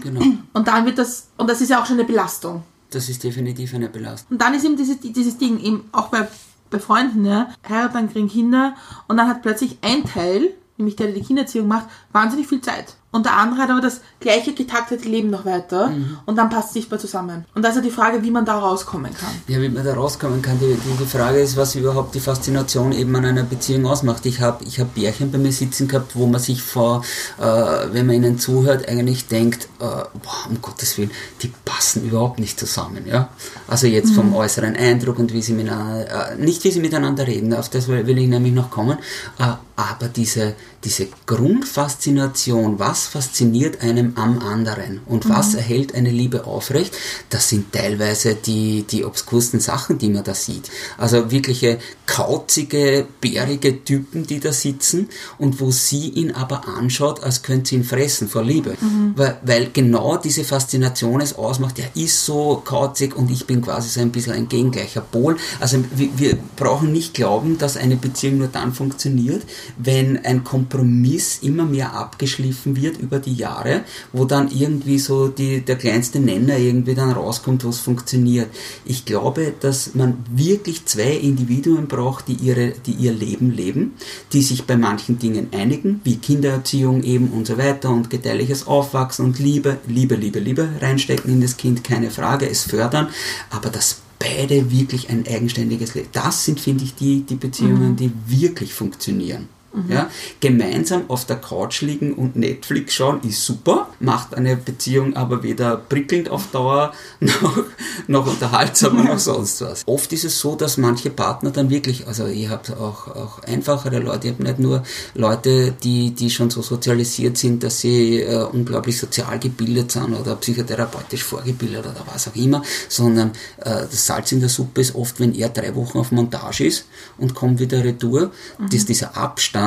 Genau. (clears throat) Und dann wird das, und das ist ja auch schon eine Belastung. Das ist definitiv eine Belastung. Und dann ist eben dieses, dieses Ding, eben auch bei, bei Freunden, ja, heiraten, kriegen Kinder und dann hat plötzlich ein Teil, nämlich der, der die Kindererziehung macht, wahnsinnig viel Zeit. Und der andere hat aber das gleiche getaktete Leben noch weiter und dann passt es nicht mehr zusammen. Und da ist ja die Frage, wie man da rauskommen kann. Ja, wie man da rauskommen kann, die, die, die Frage ist, was überhaupt die Faszination eben an einer Beziehung ausmacht. Ich habe ich hab Bärchen bei mir sitzen gehabt, wo man sich vor, äh, wenn man ihnen zuhört, eigentlich denkt, äh, boah, um Gottes Willen, die passen überhaupt nicht zusammen. Ja? Also jetzt vom äußeren Eindruck und wie sie miteinander, äh, nicht wie sie miteinander reden, auf das will will ich nämlich noch kommen, äh, aber diese, diese Grundfaszination, was fasziniert einem am anderen und was erhält eine Liebe aufrecht, das sind teilweise die, die obskursten Sachen, die man da sieht. Also wirkliche kauzige, bärige Typen, die da sitzen und wo sie ihn aber anschaut, als könnte sie ihn fressen vor Liebe. Weil, weil genau diese Faszination es ausmacht, er ist so kauzig und ich bin quasi so ein bisschen ein gegengleicher Pol. Also wir, wir brauchen nicht glauben, dass eine Beziehung nur dann funktioniert, wenn ein Kompromiss immer mehr abgeschliffen wird über die Jahre, wo dann irgendwie so die, der kleinste Nenner irgendwie dann rauskommt, was funktioniert. Ich glaube, dass man wirklich zwei Individuen braucht, die, ihre, die ihr Leben leben, die sich bei manchen Dingen einigen, wie Kindererziehung eben und so weiter und gedeihliches Aufwachsen und Liebe, Liebe, Liebe, Liebe reinstecken in das Kind, keine Frage, es fördern, aber dass beide wirklich ein eigenständiges Leben. Das sind, finde ich, die, die Beziehungen, die wirklich funktionieren. Ja? Gemeinsam auf der Couch liegen und Netflix schauen ist super, macht eine Beziehung aber weder prickelnd auf Dauer (laughs) noch, noch unterhaltsamer noch sonst was. Oft ist es so, dass manche Partner dann wirklich, also ich habe auch, auch einfachere Leute, ich habe nicht nur Leute, die, die schon so sozialisiert sind, dass sie äh, unglaublich sozial gebildet sind oder psychotherapeutisch vorgebildet oder was auch immer, sondern äh, das Salz in der Suppe ist oft, wenn er drei Wochen auf Montage ist und kommt wieder retour, dass dieser Abstand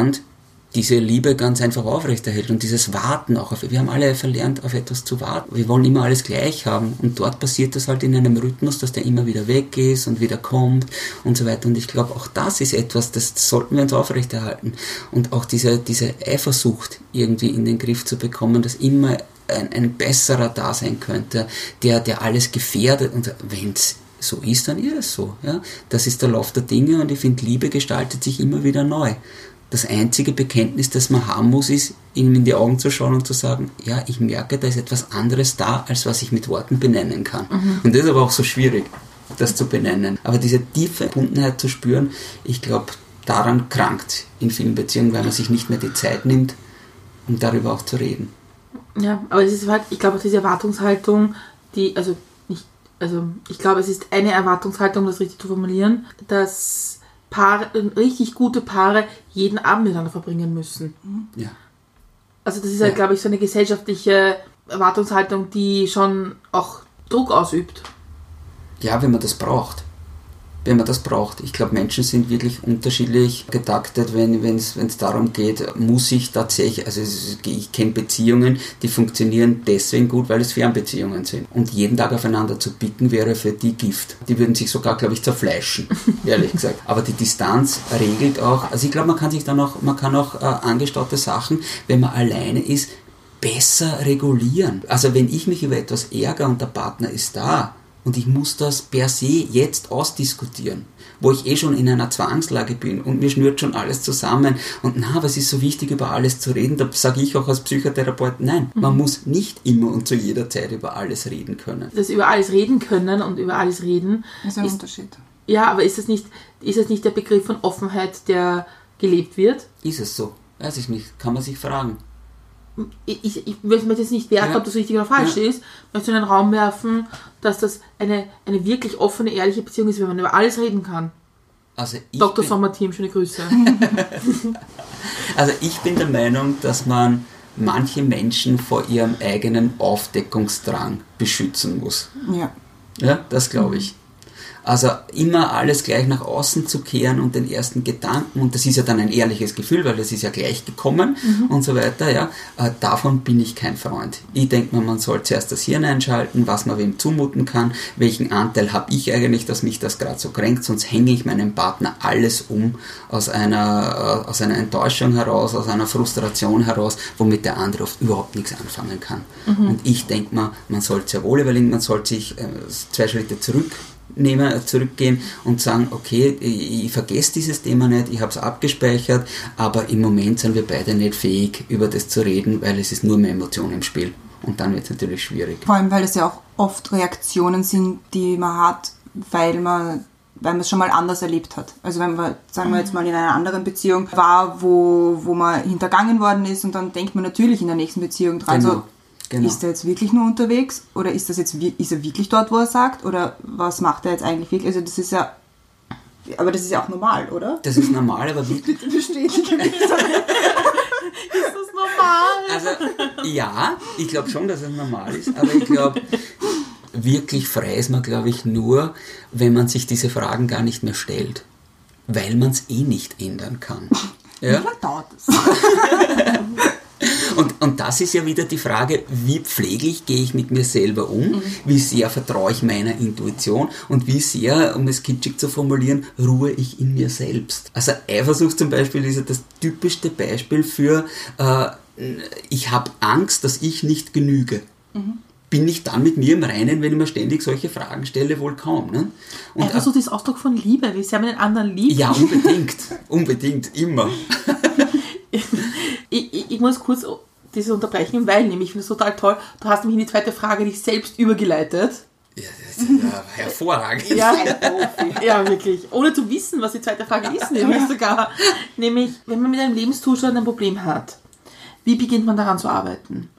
diese Liebe ganz einfach aufrechterhält und dieses Warten auch auf, wir haben alle verlernt, auf etwas zu warten. Wir wollen immer alles gleich haben und dort passiert das halt in einem Rhythmus, dass der immer wieder weg ist und wieder kommt und so weiter. Und ich glaube, auch das ist etwas, das sollten wir uns aufrechterhalten und auch diese, diese Eifersucht irgendwie in den Griff zu bekommen, dass immer ein, ein besserer da sein könnte, der, der alles gefährdet und wenn es so ist, dann ist es so. Ja? Das ist der Lauf der Dinge und ich finde, Liebe gestaltet sich immer wieder neu das einzige Bekenntnis, das man haben muss, ist, ihm in die Augen zu schauen und zu sagen, ja, ich merke, da ist etwas anderes da, als was ich mit Worten benennen kann. Mhm. Und das ist aber auch so schwierig, das zu benennen. Aber diese tiefe Verbundenheit zu spüren, ich glaube, daran krankt in vielen Beziehungen, weil man sich nicht mehr die Zeit nimmt, um darüber auch zu reden. Ja, aber es ist halt, ich glaube, diese Erwartungshaltung, die, also nicht, also ich glaube, es ist eine Erwartungshaltung, das richtig zu formulieren, dass Paare, richtig gute Paare jeden Abend miteinander verbringen müssen. Ja. Also das ist halt, glaube ich, so eine gesellschaftliche Erwartungshaltung, die schon auch Druck ausübt. Ja, wenn man das braucht wenn man das braucht. Ich glaube, Menschen sind wirklich unterschiedlich getaktet, wenn es darum geht, muss ich tatsächlich, also ich kenne Beziehungen, die funktionieren deswegen gut, weil es Fernbeziehungen sind. Und jeden Tag aufeinander zu bicken, wäre für die Gift. Die würden sich sogar, glaube ich, zerfleischen, (laughs) ehrlich gesagt. Aber die Distanz regelt auch, also ich glaube, man kann sich dann auch, man kann auch äh, angestaute Sachen, wenn man alleine ist, besser regulieren. Also wenn ich mich über etwas ärgere und der Partner ist da, und ich muss das per se jetzt ausdiskutieren, wo ich eh schon in einer Zwangslage bin und mir schnürt schon alles zusammen und na, was ist so wichtig, über alles zu reden, da sage ich auch als Psychotherapeut, nein, mhm. man muss nicht immer und zu jeder Zeit über alles reden können. Das über alles reden können und über alles reden ist ein ist, Unterschied. Ja, aber ist das, nicht, ist das nicht der Begriff von Offenheit, der gelebt wird? Ist es so? Weiß ich nicht, kann man sich fragen ich, ich, ich möchte jetzt nicht werten, ja. ob das richtig oder falsch ja. ist, möchte in den Raum werfen, dass das eine, eine wirklich offene, ehrliche Beziehung ist, wenn man über alles reden kann. Also Dr. Sommer-Team, schöne Grüße. (laughs) (laughs) also ich bin der Meinung, dass man manche Menschen vor ihrem eigenen Aufdeckungsdrang beschützen muss. Ja. Ja, das glaube ich. Also immer alles gleich nach außen zu kehren und den ersten Gedanken, und das ist ja dann ein ehrliches Gefühl, weil das ist ja gleich gekommen mhm. und so weiter, ja, äh, davon bin ich kein Freund. Ich denke mir, man soll zuerst das Hirn einschalten, was man wem zumuten kann, welchen Anteil habe ich eigentlich, dass mich das gerade so kränkt, sonst hänge ich meinem Partner alles um aus einer, äh, aus einer Enttäuschung heraus, aus einer Frustration heraus, womit der andere oft überhaupt nichts anfangen kann. Mhm. Und ich denke mal, man sollte sehr wohl überlegen, man sollte sich äh, zwei Schritte zurück nehmen, zurückgehen und sagen, okay, ich, ich vergesse dieses Thema nicht, ich habe es abgespeichert, aber im Moment sind wir beide nicht fähig, über das zu reden, weil es ist nur mehr Emotion im Spiel. Und dann wird es natürlich schwierig. Vor allem, weil es ja auch oft Reaktionen sind, die man hat, weil man weil man es schon mal anders erlebt hat. Also wenn man, sagen wir jetzt mal, in einer anderen Beziehung war, wo, wo man hintergangen worden ist und dann denkt man natürlich in der nächsten Beziehung dran, genau. so, Genau. Ist er jetzt wirklich nur unterwegs oder ist das jetzt ist er wirklich dort, wo er sagt oder was macht er jetzt eigentlich wirklich? Also das ist ja aber das ist ja auch normal, oder? Das ist normal, aber wie (laughs) bitte bestätige mich. (laughs) ist das normal? Also ja, ich glaube schon, dass es normal ist, aber ich glaube wirklich frei ist man glaube ich nur, wenn man sich diese Fragen gar nicht mehr stellt, weil man es eh nicht ändern kann. Ja? Wie lange dauert das? (laughs) Und, und das ist ja wieder die Frage, wie pfleglich gehe ich mit mir selber um, mhm. wie sehr vertraue ich meiner Intuition und wie sehr, um es kitschig zu formulieren, ruhe ich in mir selbst. Also Eifersucht zum Beispiel ist ja das typischste Beispiel für, äh, ich habe Angst, dass ich nicht genüge. Mhm bin ich dann mit mir im Reinen, wenn ich mir ständig solche Fragen stelle? Wohl kaum. Ne? Und Eifersucht ist Ausdruck von Liebe, wie sehr man den anderen liebt. Ja, unbedingt. unbedingt, immer. (laughs) (laughs) ich, ich, ich, muss kurz dieses unterbrechen, weil nämlich, ich finde es total toll, du hast nämlich in die zweite Frage dich selbst übergeleitet. Ja, das ist ja (laughs) hervorragend. Ja, ja, wirklich. Ohne zu wissen, was die zweite Frage ist, nämlich sogar. Nämlich, wenn man mit einem Lebenszustand ein Problem hat, wie beginnt man daran zu arbeiten?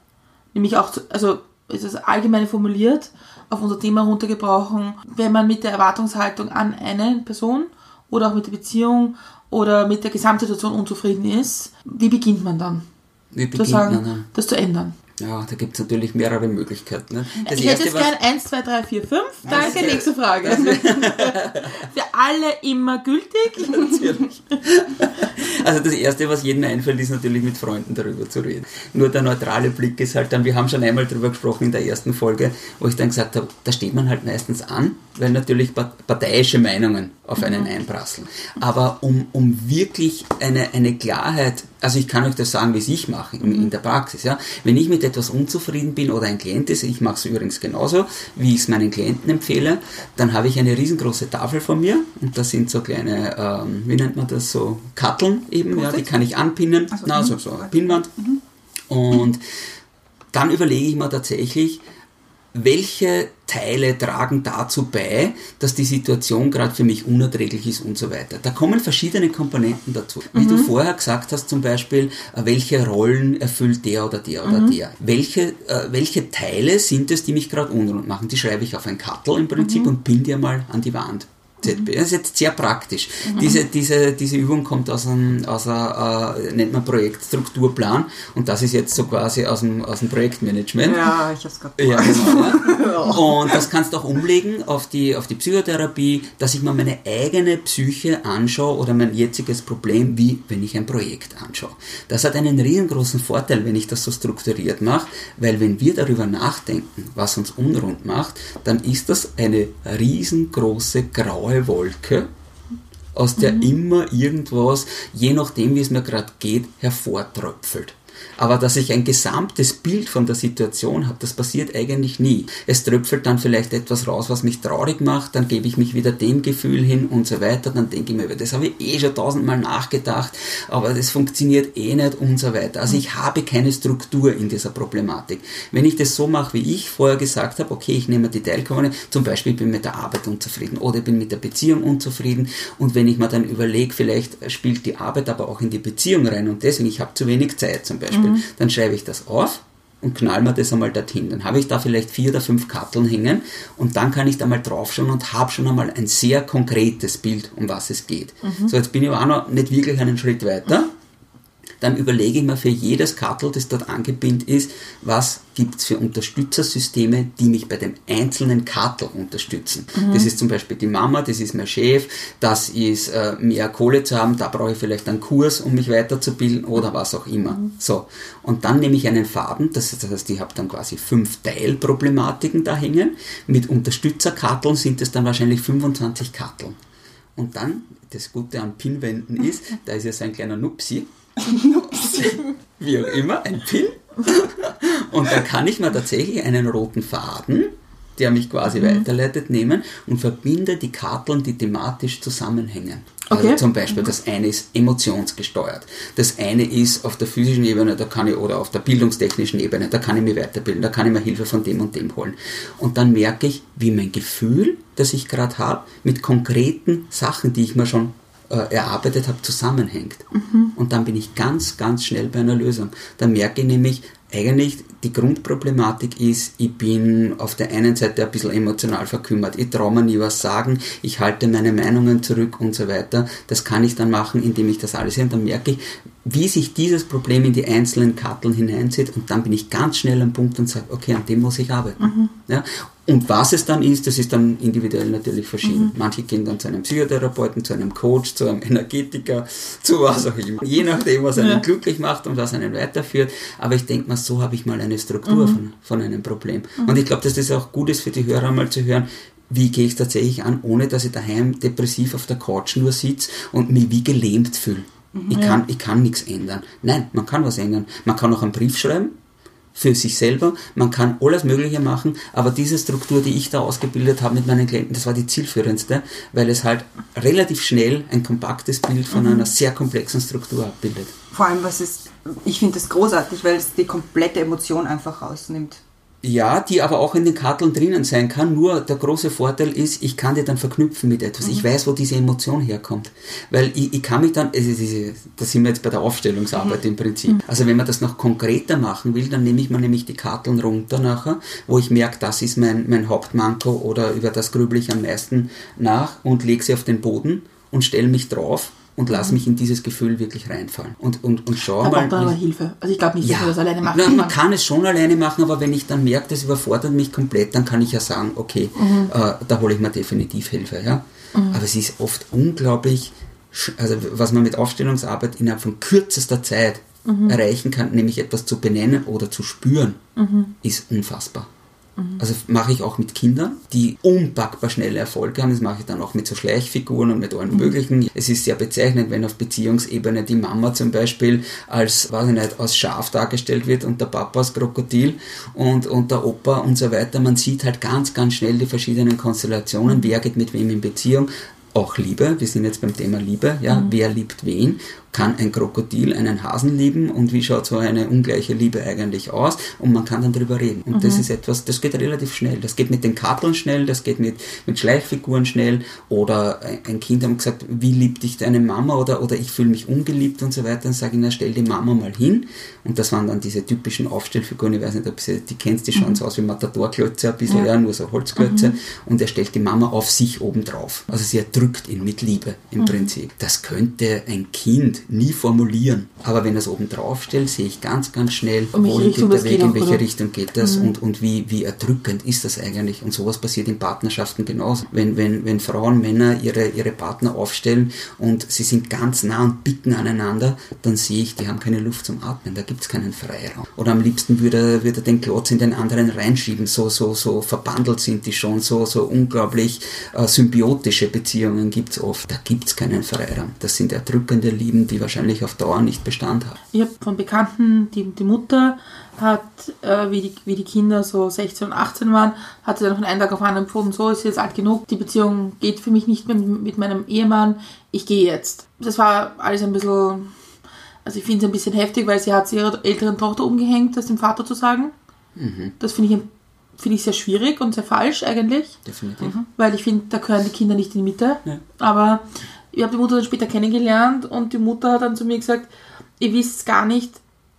Nämlich auch, zu, also ist es allgemein formuliert, auf unser Thema runtergebrochen, wenn man mit der Erwartungshaltung an eine Person oder auch mit der Beziehung oder mit der Gesamtsituation unzufrieden ist, wie beginnt man dann? Wie Zu beginnt sagen, man dann? das zu ändern. Ja, da gibt es natürlich mehrere Möglichkeiten. Ne? Das ich hätte erste, jetzt was- gern 1, 2, 3, 4, 5. Danke, nächste Frage. (laughs) Für alle immer gültig. (laughs) Natürlich. (laughs) Also das Erste, was jedem einfällt, ist natürlich mit Freunden darüber zu reden. Nur der neutrale Blick ist halt dann, wir haben schon einmal darüber gesprochen in der ersten Folge, wo ich dann gesagt habe, da steht man halt meistens an, weil natürlich pa- parteiische Meinungen auf einen einprasseln. Aber um, um wirklich eine, eine Klarheit, also ich kann euch das sagen, wie es ich mache in, in der Praxis. Ja? Wenn ich mit etwas unzufrieden bin oder ein Klient ist, ich mache es übrigens genauso, wie ich es meinen Klienten empfehle, dann habe ich eine riesengroße Tafel vor mir und da sind so kleine, ähm, wie nennt man das, so Katteln eben, ja, die kann ich anpinnen, Also, na, so, mhm. so eine Pinnwand. Und dann überlege ich mir tatsächlich, welche Teile tragen dazu bei, dass die Situation gerade für mich unerträglich ist und so weiter. Da kommen verschiedene Komponenten dazu. Wie du vorher gesagt hast, zum Beispiel, äh, welche Rollen erfüllt der oder der oder der. Welche, äh, welche Teile sind es, die mich gerade unrund machen? Die schreibe ich auf ein Kattel im Prinzip und pin die mal an die Wand. ZB. Das ist jetzt sehr praktisch. Diese, diese, diese Übung kommt aus einem, aus einer, äh, nennt man Projektstrukturplan und das ist jetzt so quasi aus dem, aus dem Projektmanagement. Ja, ich hab's gerade Ja, genau. Ja. (laughs) Und das kannst du auch umlegen auf die, auf die Psychotherapie, dass ich mir meine eigene Psyche anschaue oder mein jetziges Problem, wie wenn ich ein Projekt anschaue. Das hat einen riesengroßen Vorteil, wenn ich das so strukturiert mache, weil wenn wir darüber nachdenken, was uns unrund macht, dann ist das eine riesengroße graue Wolke, aus der immer irgendwas, je nachdem wie es mir gerade geht, hervortröpfelt. Aber dass ich ein gesamtes Bild von der Situation habe, das passiert eigentlich nie. Es tröpfelt dann vielleicht etwas raus, was mich traurig macht, dann gebe ich mich wieder dem Gefühl hin und so weiter, dann denke ich mir, das habe ich eh schon tausendmal nachgedacht, aber das funktioniert eh nicht und so weiter. Also ich habe keine Struktur in dieser Problematik. Wenn ich das so mache, wie ich vorher gesagt habe, okay, ich nehme die Teilkomponente, zum Beispiel ich bin mit der Arbeit unzufrieden oder ich bin mit der Beziehung unzufrieden und wenn ich mir dann überlege, vielleicht spielt die Arbeit aber auch in die Beziehung rein und deswegen, ich habe zu wenig Zeit zum Beispiel, dann schreibe ich das auf und knall mir das einmal dorthin. Dann habe ich da vielleicht vier oder fünf Karteln hängen und dann kann ich da mal draufschauen und habe schon einmal ein sehr konkretes Bild, um was es geht. So, jetzt bin ich aber auch noch nicht wirklich einen Schritt weiter. Dann überlege ich mir für jedes Kartel, das dort angebindet ist, was gibt es für Unterstützersysteme, die mich bei dem einzelnen Kartel unterstützen. Das ist zum Beispiel die Mama, das ist mein Chef, das ist äh, mehr Kohle zu haben, da brauche ich vielleicht einen Kurs, um mich weiterzubilden oder was auch immer. So, und dann nehme ich einen Faden, das heißt, ich habe dann quasi fünf Teilproblematiken da hängen. Mit Unterstützerkarteln sind es dann wahrscheinlich 25 Karteln. Und dann, das Gute an Pinwänden ist, (laughs) da ist ja so ein kleiner Nupsi. (laughs) Wie auch immer, ein Pin. Und da kann ich mir tatsächlich einen roten Faden, der mich quasi weiterleitet, nehmen und verbinde die Karteln, die thematisch zusammenhängen. Also Okay. zum Beispiel, das eine ist emotionsgesteuert. Das eine ist auf der physischen Ebene, da kann ich, oder auf der bildungstechnischen Ebene, da kann ich mich weiterbilden, da kann ich mir Hilfe von dem und dem holen. Und dann merke ich, wie mein Gefühl, das ich gerade habe, mit konkreten Sachen, die ich mir schon äh, erarbeitet habe, zusammenhängt. Und dann bin ich ganz, ganz schnell bei einer Lösung. Dann merke ich nämlich, eigentlich die Grundproblematik ist, ich bin auf der einen Seite ein bisschen emotional verkümmert. Ich traue mir nie was sagen, ich halte meine Meinungen zurück und so weiter. Das kann ich dann machen, indem ich das alles sehe. Und dann merke ich, wie sich dieses Problem in die einzelnen Karteln hineinzieht. Und dann bin ich ganz schnell am Punkt und sage, okay, an dem muss ich arbeiten. Ja? Und was es dann ist, das ist dann individuell natürlich verschieden. Manche gehen dann zu einem Psychotherapeuten, zu einem Coach, zu einem Energetiker, zu was auch immer. Je nachdem, was einen Ja. glücklich macht und was einen weiterführt. Aber ich denke mal, so habe ich mal eine Struktur von, von einem Problem. Und ich glaube, dass das auch gut ist für die Hörer mal zu hören, wie gehe ich tatsächlich an, ohne dass ich daheim depressiv auf der Couch nur sitze und mich wie gelähmt fühle. Ich kann, ich kann nichts ändern. Nein, man kann was ändern. Man kann auch einen Brief schreiben, für sich selber. Man kann alles Mögliche machen, aber diese Struktur, die ich da ausgebildet habe mit meinen Klienten, das war die zielführendste, weil es halt relativ schnell ein kompaktes Bild von einer sehr komplexen Struktur abbildet. Vor allem, was ist, ich finde das großartig, weil es die komplette Emotion einfach rausnimmt. Ja, die aber auch in den Karteln drinnen sein kann. Nur der große Vorteil ist, ich kann die dann verknüpfen mit etwas. Ich weiß, wo diese Emotion herkommt. Weil ich, ich kann mich dann, es ist, da sind wir jetzt bei der Aufstellungsarbeit im Prinzip. Also wenn man das noch konkreter machen will, dann nehme ich mir nämlich die Karteln runter nachher, wo ich merke, das ist mein, mein Hauptmanko oder über das grübel ich am meisten nach und lege sie auf den Boden und stelle mich drauf und lass mich in dieses Gefühl wirklich reinfallen. Und, und, und schau mal. man Hilfe. Also ich glaube nicht, dass man das alleine machen kann. man kann es schon alleine machen, aber wenn ich dann merke, das überfordert mich komplett, dann kann ich ja sagen, okay, Mhm. äh, da hole ich mir definitiv Hilfe. Ja? Aber es ist oft unglaublich, also was man mit Aufstellungsarbeit innerhalb von kürzester Zeit Mhm. erreichen kann, nämlich etwas zu benennen oder zu spüren, Mhm. ist unfassbar. Also mache ich auch mit Kindern, die unpackbar schnelle Erfolge haben. Das mache ich dann auch mit so Schleichfiguren und mit allem Möglichen. Es ist sehr bezeichnend, wenn auf Beziehungsebene die Mama zum Beispiel als, weiß ich nicht, als Schaf dargestellt wird und der Papa als Krokodil und, und der Opa und so weiter. Man sieht halt ganz, ganz schnell die verschiedenen Konstellationen. Wer geht mit wem in Beziehung? Auch Liebe, wir sind jetzt beim Thema Liebe, ja, wer liebt wen? Kann ein Krokodil einen Hasen lieben und wie schaut so eine ungleiche Liebe eigentlich aus? Und man kann dann drüber reden. Und das ist etwas, das geht relativ schnell. Das geht mit den Karteln schnell, das geht mit, mit Schleichfiguren schnell. Oder ein Kind hat gesagt, wie liebt dich deine Mama? Oder, oder ich fühle mich ungeliebt und so weiter. Dann sage ich, na stell die Mama mal hin. Und das waren dann diese typischen Aufstellfiguren, ich weiß nicht, ob sie die kennst, die schauen so aus wie Matadorklötze ein bisschen, ja, nur so Holzklötze. Und er stellt die Mama auf sich oben drauf. Also sie erdrückt ihn mit Liebe im Prinzip. Das könnte ein Kind nie formulieren. Aber wenn er es oben drauf stellt, sehe ich ganz, ganz schnell, Um Richtung geht der Weg, in welche oder? Richtung geht das und, und wie, wie erdrückend ist das eigentlich. Und sowas passiert in Partnerschaften genauso. Wenn, wenn, wenn Frauen, Männer ihre, ihre Partner aufstellen und sie sind ganz nah und bicken aneinander, dann sehe ich, die haben keine Luft zum Atmen, da gibt es keinen Freiraum. Oder am liebsten würde, er- würde er den Klotz in den anderen reinschieben, so, so, so verbandelt sind die schon, so, so unglaublich äh, symbiotische Beziehungen gibt es oft. Da gibt es keinen Freiraum. Das sind erdrückende Lieben, die wahrscheinlich auf Dauer nicht Bestand haben. Ich habe von Bekannten, die, die Mutter hat, äh, wie, die, wie die Kinder so 16 und 18 waren, hat sie dann von einem Tag auf den anderen empfunden, so ist sie jetzt alt genug, die Beziehung geht für mich nicht mehr mit, mit meinem Ehemann, ich gehe jetzt. Das war alles ein bisschen, also ich finde es ein bisschen heftig, weil sie hat sie ihrer älteren Tochter umgehängt, das dem Vater zu sagen. Das finde ich, finde ich sehr schwierig und sehr falsch eigentlich. Definitiv. Weil ich finde, da gehören die Kinder nicht in die Mitte. Ja. Aber ich habe die Mutter dann später kennengelernt und die Mutter hat dann zu mir gesagt, ihr wisst gar nicht,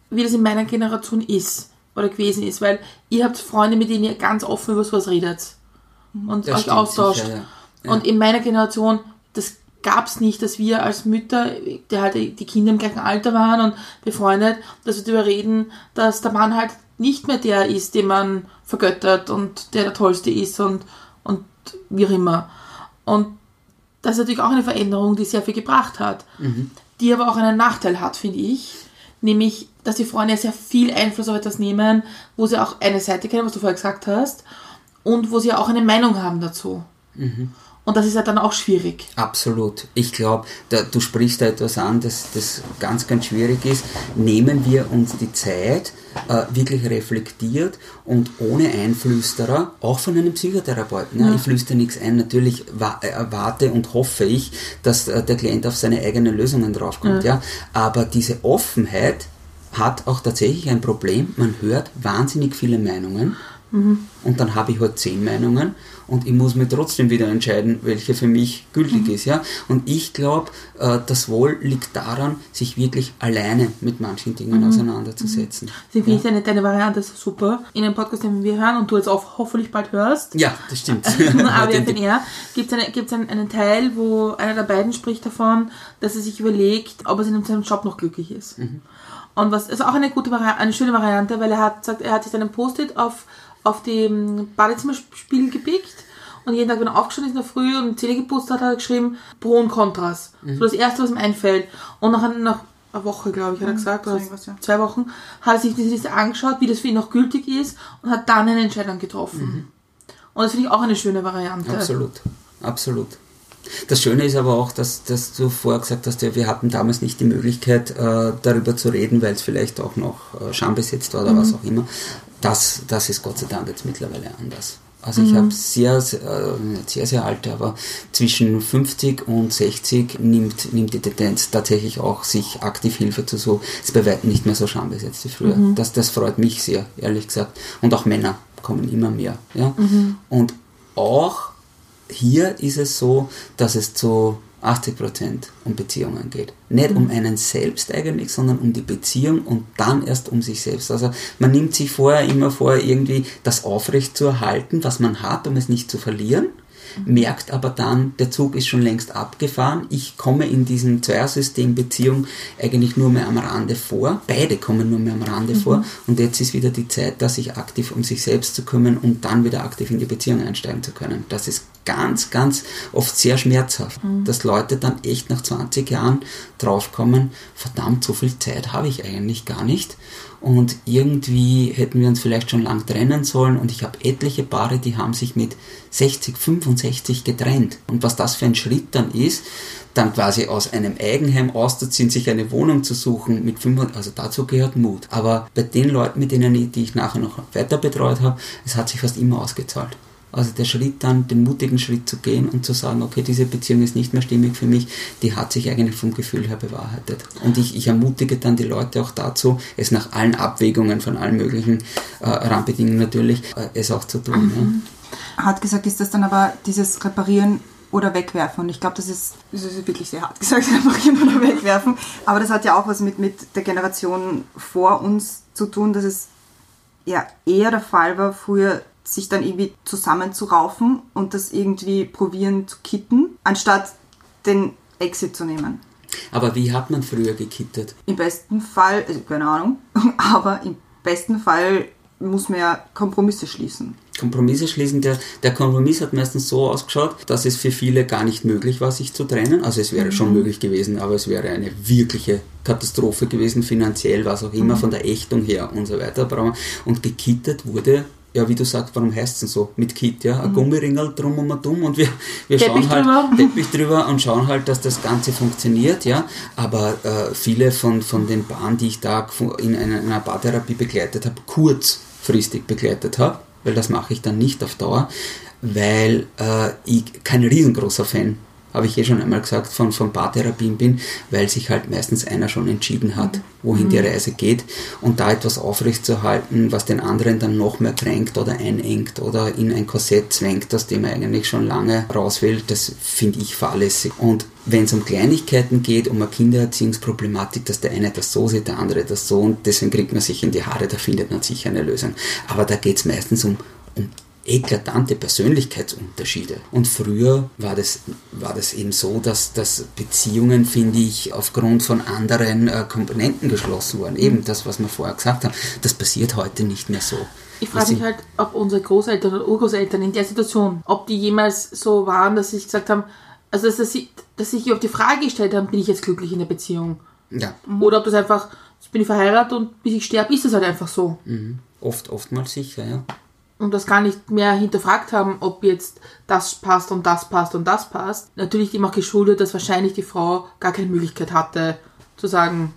wie das in meiner Generation ist oder gewesen ist, weil ihr habt Freunde, mit denen ihr ganz offen über sowas redet und Das euch austauscht. sicher, ja. Ja. Und in meiner Generation, das gab es nicht, dass wir als Mütter, der halt die Kinder im gleichen Alter waren und befreundet, dass wir darüber reden, dass der Mann halt nicht mehr der ist, den man vergöttert und der der Tollste ist und, und wie auch immer. Und das ist natürlich auch eine Veränderung, die sehr viel gebracht hat, die aber auch einen Nachteil hat, finde ich. Nämlich, dass die Frauen ja sehr viel Einfluss auf etwas nehmen, wo sie auch eine Seite kennen, was du vorher gesagt hast, und wo sie auch eine Meinung haben dazu. Und das ist ja dann auch schwierig. Absolut. Ich glaube, du sprichst da etwas an, das, das ganz, ganz schwierig ist. Nehmen wir uns die Zeit, äh, wirklich reflektiert und ohne Einflüsterer, auch von einem Psychotherapeuten. Ja. Ich flüstere nichts ein. Natürlich wa- erwarte und hoffe ich, dass äh, der Klient auf seine eigenen Lösungen draufkommt. Ja. Aber diese Offenheit hat auch tatsächlich ein Problem. Man hört wahnsinnig viele Meinungen. Und dann habe ich halt zehn Meinungen und ich muss mir trotzdem wieder entscheiden, welche für mich gültig ist. Ja? Und ich glaube, äh, das Wohl liegt daran, sich wirklich alleine mit manchen Dingen auseinanderzusetzen. Deswegen finde ich deine, deine Variante so super. In einem Podcast, den wir hören und du jetzt auch hoffentlich bald hörst, Ja, das stimmt. (laughs) aber Den- den er gibt es eine, gibt's einen, einen Teil, wo einer der beiden spricht davon, dass er sich überlegt, ob er in seinem Job noch glücklich ist. Und was ist auch eine gute eine schöne Variante, weil er hat sagt, er hat sich dann ein Post-it auf, auf dem Badezimmerspiegel gepickt und jeden Tag, wenn er aufgestanden ist in der Früh und Zähne geputzt hat, hat er geschrieben Pro und Kontras. So das erste, was ihm einfällt. Und nach, nach einer Woche, glaube ich, hat er gesagt, so oder ja. zwei Wochen, hat er sich diese Liste angeschaut, wie das für ihn noch gültig ist und hat dann eine Entscheidung getroffen. Und das finde ich auch eine schöne Variante. Absolut, absolut. Das Schöne ist aber auch, dass, dass du vorher gesagt hast, ja, wir hatten damals nicht die Möglichkeit, äh, darüber zu reden, weil es vielleicht auch noch äh, schambesetzt war oder was auch immer. Das, das ist Gott sei Dank jetzt mittlerweile anders. Also ich habe sehr, sehr, äh, sehr, sehr alte, aber zwischen 50 und 60 nimmt, nimmt die Tendenz tatsächlich auch, sich aktiv Hilfe zu suchen. Ist bei weitem nicht mehr so schambesetzt wie früher. Das, das freut mich sehr, ehrlich gesagt. Und auch Männer. kommen immer mehr. Ja? Und auch hier ist es so, dass es zu 80% um Beziehungen geht. Nicht um einen selbst eigentlich, sondern um die Beziehung und dann erst um sich selbst. Also man nimmt sich vorher immer vor, irgendwie das aufrecht zu erhalten, was man hat, um es nicht zu verlieren merkt aber dann, der Zug ist schon längst abgefahren. Ich komme in diesem Zweiersystem Beziehung eigentlich nur mehr am Rande vor. Beide kommen nur mehr am Rande vor. Und jetzt ist wieder die Zeit, da sich aktiv um sich selbst zu kümmern und dann wieder aktiv in die Beziehung einsteigen zu können. Das ist ganz, ganz oft sehr schmerzhaft, dass Leute dann echt nach 20 Jahren draufkommen, verdammt, so viel Zeit habe ich eigentlich gar nicht. Und irgendwie hätten wir uns vielleicht schon lang trennen sollen. Und ich habe etliche Paare, die haben sich mit 60, 65 getrennt. Und was das für ein Schritt dann ist, dann quasi aus einem Eigenheim auszuziehen, sich eine Wohnung zu suchen mit 5, also dazu gehört Mut. Aber bei den Leuten, mit denen ich, die ich nachher noch weiter betreut habe, es hat sich fast immer ausgezahlt. Also der Schritt dann, den mutigen Schritt zu gehen und zu sagen, okay, diese Beziehung ist nicht mehr stimmig für mich, die hat sich eigentlich vom Gefühl her bewahrheitet. Und ich, ich ermutige dann die Leute auch dazu, es nach allen Abwägungen von allen möglichen äh, Rahmenbedingungen natürlich, äh, es auch zu tun. Ja. Hart gesagt ist das dann aber dieses Reparieren oder wegwerfen. Und ich glaube, das ist, das ist wirklich sehr hart (laughs) gesagt, reparieren oder wegwerfen. Aber das hat ja auch was mit, mit der Generation vor uns zu tun, dass es ja eher der Fall war, früher sich dann irgendwie zusammenzuraufen und das irgendwie probieren zu kitten, anstatt den Exit zu nehmen. Aber wie hat man früher gekittet? Im besten Fall, also keine Ahnung, (laughs) aber im besten Fall muss man ja Kompromisse schließen. Kompromisse schließen. Der, der Kompromiss hat meistens so ausgeschaut, dass es für viele gar nicht möglich war, sich zu trennen. Also es wäre Mhm. schon möglich gewesen, aber es wäre eine wirkliche Katastrophe gewesen, finanziell, was auch Mhm. immer, von der Ächtung her und so weiter. Und gekittet wurde, ja, wie du sagst, warum heißt es denn so? Mit Kit, ja, ein Gummiringel drum und dumm und wir, wir Mhm. Teppich schauen halt drüber. Teppich drüber und schauen halt, dass das Ganze funktioniert, ja. Aber äh, viele von, von den Paaren, die ich da in einer, in einer Paartherapie begleitet habe, kurzfristig begleitet habe, weil das mache ich dann nicht auf Dauer, weil äh, ich kein riesengroßer Fan, habe ich eh schon einmal gesagt, von, von Paartherapien bin, weil sich halt meistens einer schon entschieden hat, wohin die Reise geht und da etwas aufrechtzuerhalten, was den anderen dann noch mehr kränkt oder einengt oder in ein Korsett zwängt, aus dem er eigentlich schon lange raus will, das finde ich fahrlässig. Und wenn es um Kleinigkeiten geht, um eine Kindererziehungsproblematik, dass der eine das so sieht, der andere das so und deswegen kriegt man sich in die Haare, da findet man sicher eine Lösung. Aber da geht es meistens um, um eklatante Persönlichkeitsunterschiede. Und früher war das, war das eben so, dass, dass Beziehungen, finde ich, aufgrund von anderen äh, Komponenten geschlossen wurden. Eben das, was wir vorher gesagt haben. Das passiert heute nicht mehr so. Ich frage mich halt, ob unsere Großeltern oder Urgroßeltern in der Situation, ob die jemals so waren, dass sie gesagt haben, also dass, dass sie, dass sie sich auf die Frage gestellt haben, bin ich jetzt glücklich in der Beziehung? Ja, Oder ob das einfach, jetzt bin ich verheiratet und bis ich sterbe, ist das halt einfach so. oft, oftmals sicher, ja. Und das gar nicht mehr hinterfragt haben, ob jetzt das passt und das passt und das passt. Natürlich dem auch geschuldet, dass wahrscheinlich die Frau gar keine Möglichkeit hatte, zu sagen,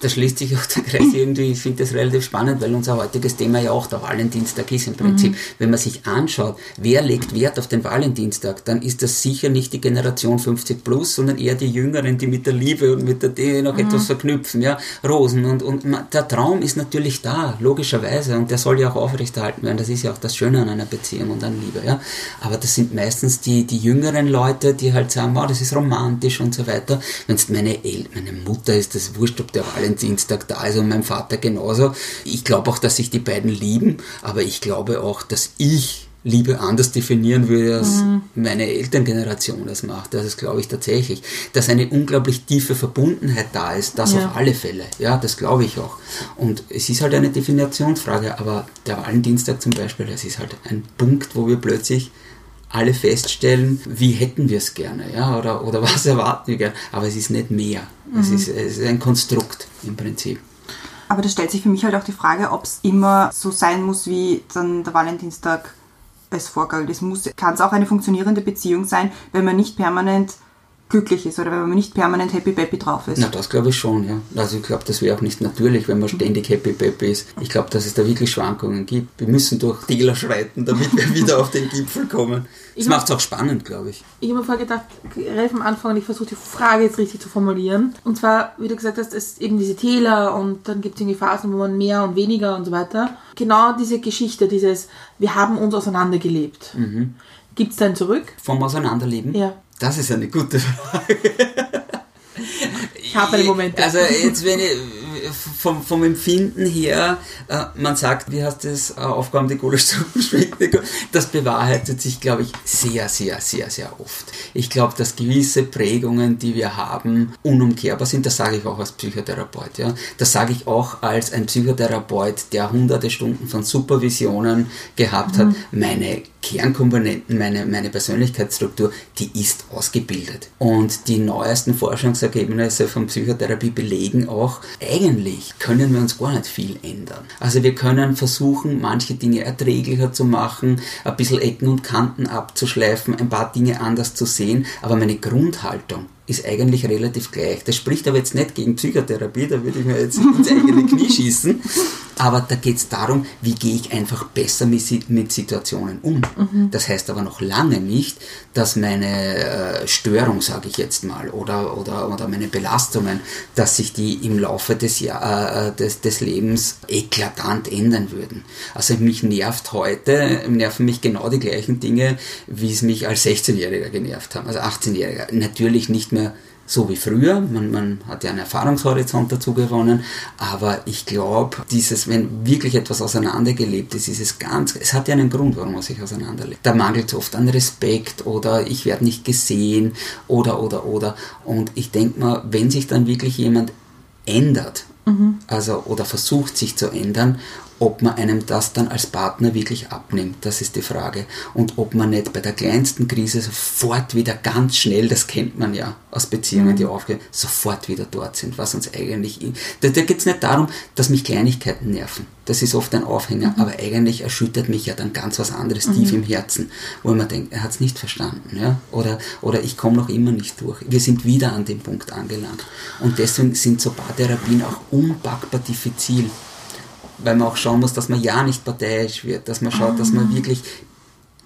Da schließt sich auch der Kreis irgendwie, ich finde das relativ spannend, weil unser heutiges Thema ja auch der Valentinstag ist im Prinzip. Wenn man sich anschaut, wer legt Wert auf den Valentinstag, dann ist das sicher nicht die Generation 50 plus, sondern eher die Jüngeren, die mit der Liebe und mit der die noch etwas verknüpfen, ja, Rosen und, und der Traum ist natürlich da, logischerweise, und der soll ja auch aufrechterhalten werden. Das ist ja auch das Schöne an einer Beziehung und an Liebe, ja. Aber das sind meistens die, die jüngeren Leute, die halt sagen, wow, das ist romantisch und so weiter. Wenn es meine El meine Mutter ist, das wurscht, ob der Valentinstag da ist und mein Vater genauso. Ich glaube auch, dass sich die beiden lieben, aber ich glaube auch, dass ich Liebe anders definieren würde, als meine Elterngeneration das macht. Das ist, glaube ich, tatsächlich. Dass eine unglaublich tiefe Verbundenheit da ist, das Ja. auf alle Fälle. Ja, das glaube ich auch. Und es ist halt eine Definitionsfrage, aber der Valentinstag zum Beispiel, das ist halt ein Punkt, wo wir plötzlich alle feststellen, wie hätten wir es gerne, ja, oder, oder (laughs) was erwarten wir gerne. Aber es ist nicht mehr. Es, ist, es ist ein Konstrukt im Prinzip. Aber da stellt sich für mich halt auch die Frage, ob es immer so sein muss, wie dann der Valentinstag es vorgaukelt. Es muss, kann es auch eine funktionierende Beziehung sein, wenn man nicht permanent glücklich ist oder wenn man nicht permanent happy peppy drauf ist. Na, das glaube ich schon, ja. Also ich glaube, das wäre auch nicht natürlich, wenn man ständig happy peppy ist. Ich glaube, dass es da wirklich Schwankungen gibt. Wir müssen durch Täler schreiten, damit wir wieder auf den Gipfel kommen. Das macht es auch spannend, glaube ich. Ich habe mir vorher gedacht, relativ am Anfang, und ich versuche die Frage jetzt richtig zu formulieren. Und zwar, wie du gesagt hast, es eben diese Täler und dann gibt es irgendwie Phasen, wo man mehr und weniger und so weiter. Genau diese Geschichte, dieses, wir haben uns auseinandergelebt. Gibt es dann zurück? Vom Auseinanderleben? Ja. Das ist eine gute Frage. (laughs) Ich habe meine Momente. Also jetzt wenn ich vom, vom Empfinden her, äh, man sagt, wie heißt das, äh, Aufgaben, die Kohle schmeckt nicht gut. das bewahrheitet sich, glaube ich, sehr, sehr, sehr, sehr oft. Ich glaube, dass gewisse Prägungen, die wir haben, unumkehrbar sind. Das sage ich auch als Psychotherapeut. Ja. Das sage ich auch als ein Psychotherapeut, der hunderte Stunden von Supervisionen gehabt hat. Meine Kernkomponenten, meine, meine Persönlichkeitsstruktur, die ist ausgebildet. Und die neuesten Forschungsergebnisse von Psychotherapie belegen auch, eigentlich können wir uns gar nicht viel ändern. Also wir können versuchen, manche Dinge erträglicher zu machen, ein bisschen Ecken und Kanten abzuschleifen, ein paar Dinge anders zu sehen, aber meine Grundhaltung ist eigentlich relativ gleich. Das spricht aber jetzt nicht gegen Psychotherapie, da würde ich mir jetzt (laughs) ins eigene Knie schießen. Aber da geht es darum, wie gehe ich einfach besser mit, Si- mit Situationen um. Das heißt aber noch lange nicht, dass meine äh, Störung, sage ich jetzt mal, oder, oder, oder meine Belastungen, dass sich die im Laufe des, Jahr, äh, des, des Lebens eklatant ändern würden. Also mich nervt heute, nerven mich genau die gleichen Dinge, wie es mich als 16-Jähriger genervt haben, also 18-Jähriger. Natürlich nicht mehr so wie früher, man, man hat ja einen Erfahrungshorizont dazu gewonnen, aber ich glaube, dieses, wenn wirklich etwas auseinandergelebt ist, ist es ganz, es hat ja einen Grund, warum man sich auseinanderlebt. Da mangelt es oft an Respekt oder ich werde nicht gesehen oder, oder, oder. Und ich denke mal, wenn sich dann wirklich jemand ändert, also oder versucht sich zu ändern, ob man einem das dann als Partner wirklich abnimmt, das ist die Frage. Und ob man nicht bei der kleinsten Krise sofort wieder ganz schnell, das kennt man ja aus Beziehungen, die aufgehen, sofort wieder dort sind, was uns eigentlich... Da, da geht es nicht darum, dass mich Kleinigkeiten nerven. Das ist oft ein Aufhänger, aber eigentlich erschüttert mich ja dann ganz was anderes tief im Herzen, wo man denkt, er hat es nicht verstanden, ja? oder, oder ich komme noch immer nicht durch. Wir sind wieder an dem Punkt angelangt. Und deswegen sind so Paartherapien auch unpackbar diffizil weil man auch schauen muss, dass man ja nicht parteiisch wird, dass man schaut, dass man wirklich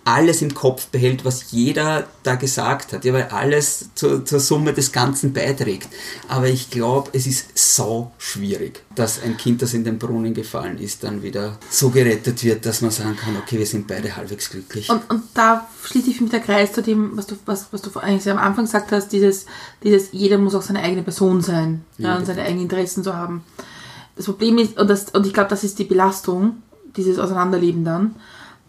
alles im Kopf behält, was jeder da gesagt hat, ja, weil alles zur, zur Summe des Ganzen beiträgt. Aber ich glaube, es ist so schwierig, dass ein Kind, das in den Brunnen gefallen ist, dann wieder so gerettet wird, dass man sagen kann, okay, wir sind beide halbwegs glücklich. Und, und da schließt sich für mich der Kreis zu dem, was du, was, was du eigentlich am Anfang gesagt hast, dieses, dieses, jeder muss auch seine eigene Person sein ja, und seine eigenen Interessen zu haben. Das Problem ist, und, das, und ich glaube, das ist die Belastung, dieses Auseinanderleben dann,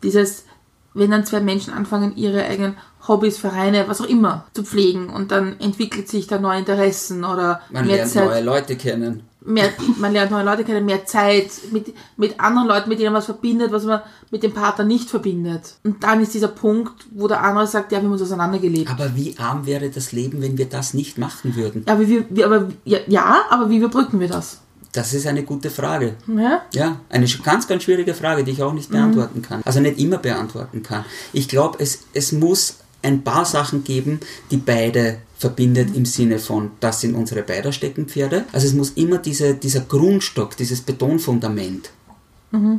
dieses, wenn dann zwei Menschen anfangen, ihre eigenen Hobbys, Vereine, was auch immer, zu pflegen und dann entwickelt sich da neue Interessen oder man mehr lernt Zeit neue Leute kennen. mehr, man lernt neue Leute kennen, mehr Zeit mit, mit anderen Leuten, mit denen man was verbindet, was man mit dem Partner nicht verbindet. Und dann ist dieser Punkt, wo der andere sagt, ja, wir haben uns auseinandergelebt. Aber wie arm wäre das Leben, wenn wir das nicht machen würden? Aber wie, wie, aber, ja, ja, aber wie überbrücken wir das? Das ist eine gute Frage. Ja? Ja, eine ganz, ganz schwierige Frage, die ich auch nicht beantworten kann. Also nicht immer beantworten kann. Ich glaube, es, es muss ein paar Sachen geben, die beide verbindet im Sinne von, das sind unsere beider Steckenpferde. Also es muss immer diese, dieser Grundstock, dieses Betonfundament.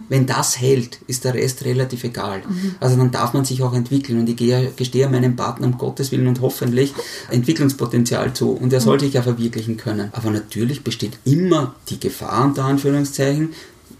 Wenn das hält, ist der Rest relativ egal. Also dann darf man sich auch entwickeln und ich gestehe meinem Partner um Gottes Willen und hoffentlich Entwicklungspotenzial zu und er soll sich ja verwirklichen können. Aber natürlich besteht immer die Gefahr unter Anführungszeichen,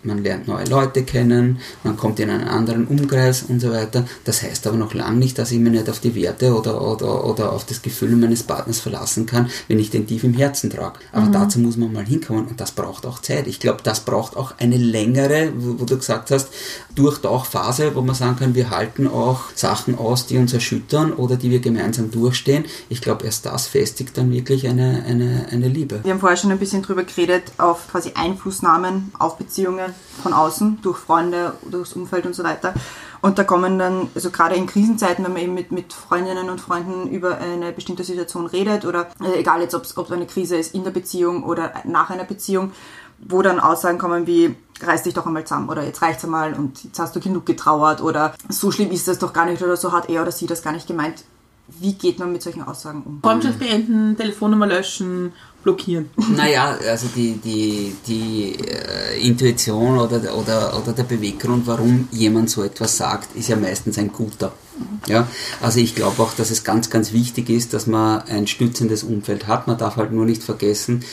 man lernt neue Leute kennen, man kommt in einen anderen Umkreis und so weiter. Das heißt aber noch lange nicht, dass ich mich nicht auf die Werte oder, oder, oder auf das Gefühl meines Partners verlassen kann, wenn ich den tief im Herzen trage. Aber dazu muss man mal hinkommen und das braucht auch Zeit. Ich glaube, das braucht auch eine längere, wo, wo du gesagt hast, Durchtauchphase, wo man sagen kann, wir halten auch Sachen aus, die uns erschüttern oder die wir gemeinsam durchstehen. Ich glaube, erst das festigt dann wirklich eine, eine, eine Liebe. Wir haben vorher schon ein bisschen drüber geredet, auf quasi Einflussnahmen auf Beziehungen von außen, durch Freunde, durchs Umfeld und so weiter. Und da kommen dann, also gerade in Krisenzeiten, wenn man eben mit, mit Freundinnen und Freunden über eine bestimmte Situation redet oder äh, egal jetzt, ob es eine Krise ist in der Beziehung oder nach einer Beziehung, wo dann Aussagen kommen wie, reiß dich doch einmal zusammen oder jetzt reicht's einmal und jetzt hast du genug getrauert oder so schlimm ist das doch gar nicht oder so hat er oder sie das gar nicht gemeint Wie geht man mit solchen Aussagen um? Freundschaft beenden, Telefonnummer löschen, blockieren. (laughs) Naja, also die, die, die äh, Intuition oder, oder, oder der Beweggrund, warum jemand so etwas sagt, ist ja meistens ein guter. Ja, also ich glaube auch, dass es ganz, ganz wichtig ist, dass man ein stützendes Umfeld hat. Man darf halt nur nicht vergessen,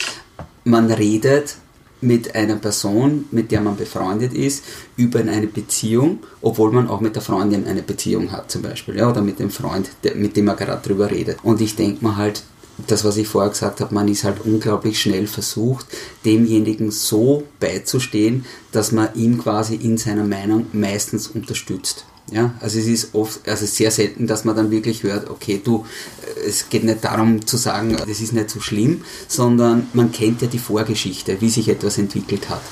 man redet mit einer Person, mit der man befreundet ist, über eine Beziehung, obwohl man auch mit der Freundin eine Beziehung hat zum Beispiel, ja, oder mit dem Freund, der, mit dem man gerade drüber redet. Und ich denke mir halt, das, was ich vorher gesagt habe, man ist halt unglaublich schnell versucht, demjenigen so beizustehen, dass man ihn quasi in seiner Meinung meistens unterstützt. Ja, also es ist oft, also sehr selten, dass man dann wirklich hört, okay, du, es geht nicht darum zu sagen, das ist nicht so schlimm, sondern man kennt ja die Vorgeschichte, wie sich etwas entwickelt hat.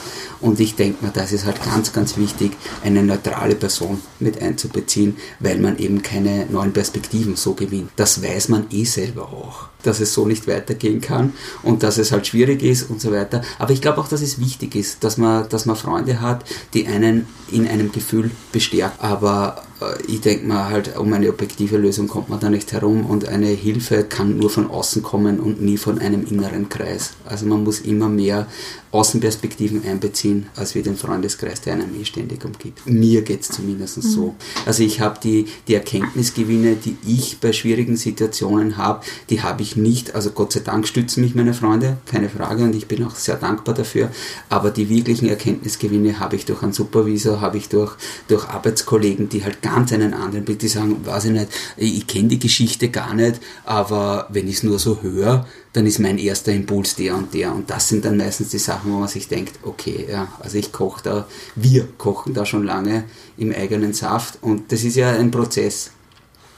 Und ich denke mir, da ist halt ganz, ganz wichtig, eine neutrale Person mit einzubeziehen, weil man eben keine neuen Perspektiven so gewinnt. Das weiß man eh selber auch, dass es so nicht weitergehen kann und dass es halt schwierig ist und so weiter. Aber ich glaube auch, dass es wichtig ist, dass man, dass man Freunde hat, die einen in einem Gefühl bestärken. Aber ich denke mal halt, um eine objektive Lösung kommt man da nicht herum und eine Hilfe kann nur von außen kommen und nie von einem inneren Kreis. Also man muss immer mehr Außenperspektiven einbeziehen, als wie den Freundeskreis, der einem eh ständig umgibt. Mir geht es zumindest mhm. so. Also ich habe die, die Erkenntnisgewinne, die ich bei schwierigen Situationen habe, die habe ich nicht. Also Gott sei Dank stützen mich meine Freunde, keine Frage, und ich bin auch sehr dankbar dafür. Aber die wirklichen Erkenntnisgewinne habe ich durch einen Supervisor, habe ich durch, durch Arbeitskollegen, die halt ganz einen anderen Bild, die sagen, weiß ich nicht, ich kenne die Geschichte gar nicht, aber wenn ich es nur so höre, dann ist mein erster Impuls der und der. Und das sind dann meistens die Sachen, wo man sich denkt, okay, ja, also ich koche da, wir kochen da schon lange im eigenen Saft und das ist ja ein Prozess.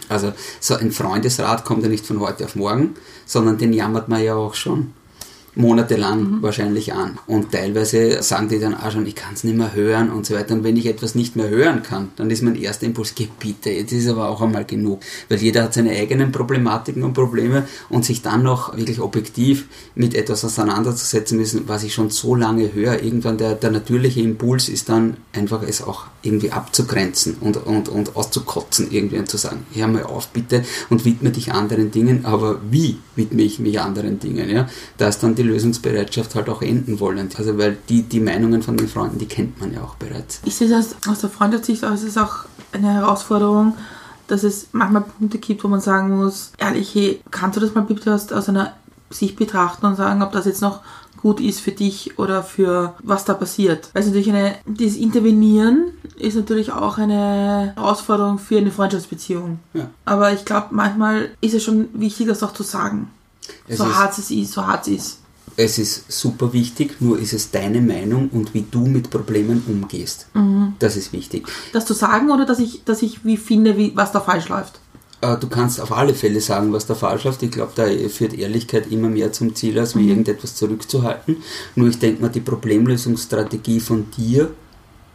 Also so ein Freundesrat kommt ja nicht von heute auf morgen, sondern den jammert man ja auch schon monatelang mhm. wahrscheinlich an. Und teilweise sagen die dann auch schon, ich kann es nicht mehr hören und so weiter. Und wenn ich etwas nicht mehr hören kann, dann ist mein erster Impuls, geh bitte, jetzt ist aber auch einmal genug. Weil jeder hat seine eigenen Problematiken und Probleme und sich dann noch wirklich objektiv mit etwas auseinanderzusetzen müssen, was ich schon so lange höre. Irgendwann der, der natürliche Impuls ist dann einfach es auch irgendwie abzugrenzen und, und, und auszukotzen irgendwie und zu sagen, hör mal auf bitte und widme dich anderen Dingen, aber wie widme ich mich anderen Dingen? Ja? Da ist dann die Lösungsbereitschaft halt auch enden wollen. Also weil die, die Meinungen von den Freunden, die kennt man ja auch bereits. Ich sehe das aus der Freundschaftssicht, aber es ist auch eine Herausforderung, dass es manchmal Punkte gibt, wo man sagen muss, ehrlich, hey, kannst du das mal bitte aus, aus einer Sicht betrachten und sagen, ob das jetzt noch gut ist für dich oder für was da passiert. Also natürlich eine, dieses Intervenieren ist natürlich auch eine Herausforderung für eine Freundschaftsbeziehung. Ja. Aber ich glaube, manchmal ist es schon wichtig, das auch zu sagen. Es so hart es ist, so hart es ist es ist super wichtig, nur ist es deine Meinung und wie du mit Problemen umgehst. Mhm. Das ist wichtig. Das zu sagen oder dass ich, dass ich wie finde, wie, was da falsch läuft? Äh, du kannst auf alle Fälle sagen, was da falsch läuft. Ich glaube, da führt Ehrlichkeit immer mehr zum Ziel, als wie mhm. irgendetwas zurückzuhalten. Nur ich denke mal, die Problemlösungsstrategie von dir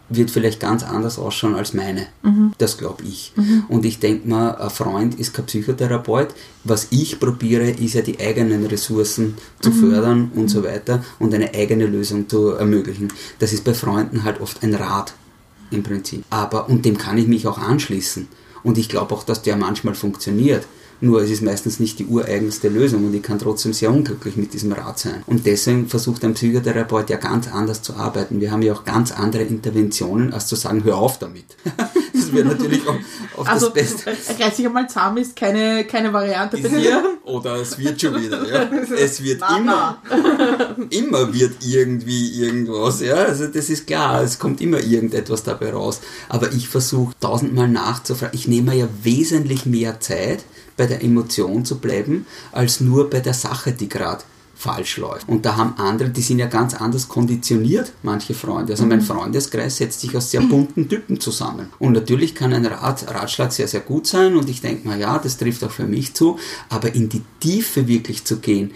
wird vielleicht ganz anders ausschauen als meine. Mhm. Das glaube ich. Mhm. Und ich denke mal, ein Freund ist kein Psychotherapeut. Was ich probiere, ist ja die eigenen Ressourcen zu mhm. fördern und so weiter und eine eigene Lösung zu ermöglichen. Das ist bei Freunden halt oft ein Rat im Prinzip. Aber, und dem kann ich mich auch anschließen. Und ich glaube auch, dass der manchmal funktioniert. Nur es ist meistens nicht die ureigenste Lösung und ich kann trotzdem sehr unglücklich mit diesem Rat sein. Und deswegen versucht ein Psychotherapeut ja ganz anders zu arbeiten. Wir haben ja auch ganz andere Interventionen, als zu sagen, hör auf damit. (laughs) das wäre natürlich auch, auch also, das Beste. Reiß dich einmal zusammen ist keine, keine Variante bei dir. Oder es wird schon wieder, ja. (laughs) Es wird immer, (laughs) immer wird irgendwie irgendwas, ja. Also das ist klar, es kommt immer irgendetwas dabei raus. Aber ich versuche tausendmal nachzufragen. Ich nehme ja wesentlich mehr Zeit, bei der Emotion zu bleiben, als nur bei der Sache, die gerade falsch läuft. Und da haben andere, die sind ja ganz anders konditioniert, manche Freunde. Also mein mhm. Freundeskreis setzt sich aus sehr bunten Typen zusammen. Und natürlich kann ein Rat, Ratschlag sehr, sehr gut sein und ich denke mal, ja, das trifft auch für mich zu, aber in die Tiefe wirklich zu gehen,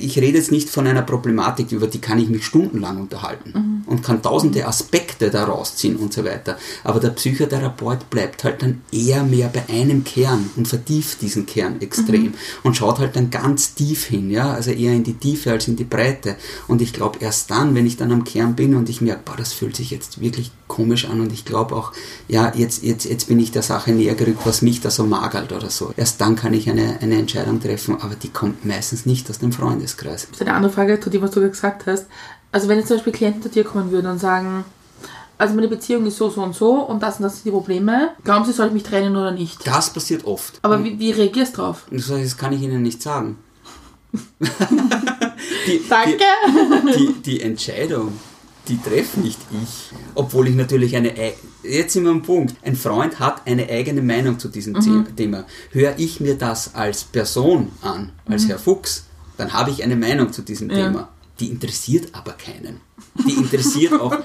ich rede jetzt nicht von einer Problematik, über die kann ich mich stundenlang unterhalten. Mhm. und kann tausende Aspekte daraus ziehen und so weiter. Aber der Psychotherapeut bleibt halt dann eher mehr bei einem Kern und vertieft diesen Kern extrem mhm. und schaut halt dann ganz tief hin, ja, also eher in die Tiefe als in die Breite. Und ich glaube erst dann, wenn ich dann am Kern bin und ich merke, boah, das fühlt sich jetzt wirklich komisch an und ich glaube auch, ja, jetzt, jetzt, jetzt bin ich der Sache näher gerückt, was mich da so magert oder so. Erst dann kann ich eine, eine Entscheidung treffen, aber die kommt meistens nicht aus dem Freundeskreis. Das ist eine andere Frage zu dem, was du gesagt hast. Also wenn jetzt zum Beispiel Klienten zu dir kommen würden und sagen, also meine Beziehung ist so, so und so und das und das sind die Probleme. Glauben Sie, soll ich mich trennen oder nicht? Das passiert oft. Aber wie, wie reagierst du drauf? Das kann ich Ihnen nicht sagen. Die, Danke. Die, die, die, Entscheidung, die treffe nicht ich. Obwohl ich natürlich eine. Jetzt sind wir am Punkt. Ein Freund hat eine eigene Meinung zu diesem mhm. Thema. Höre ich mir das als Person an, als mhm. Herr Fuchs, dann habe ich eine Meinung zu diesem ja. Thema die interessiert aber keinen. Die interessiert auch,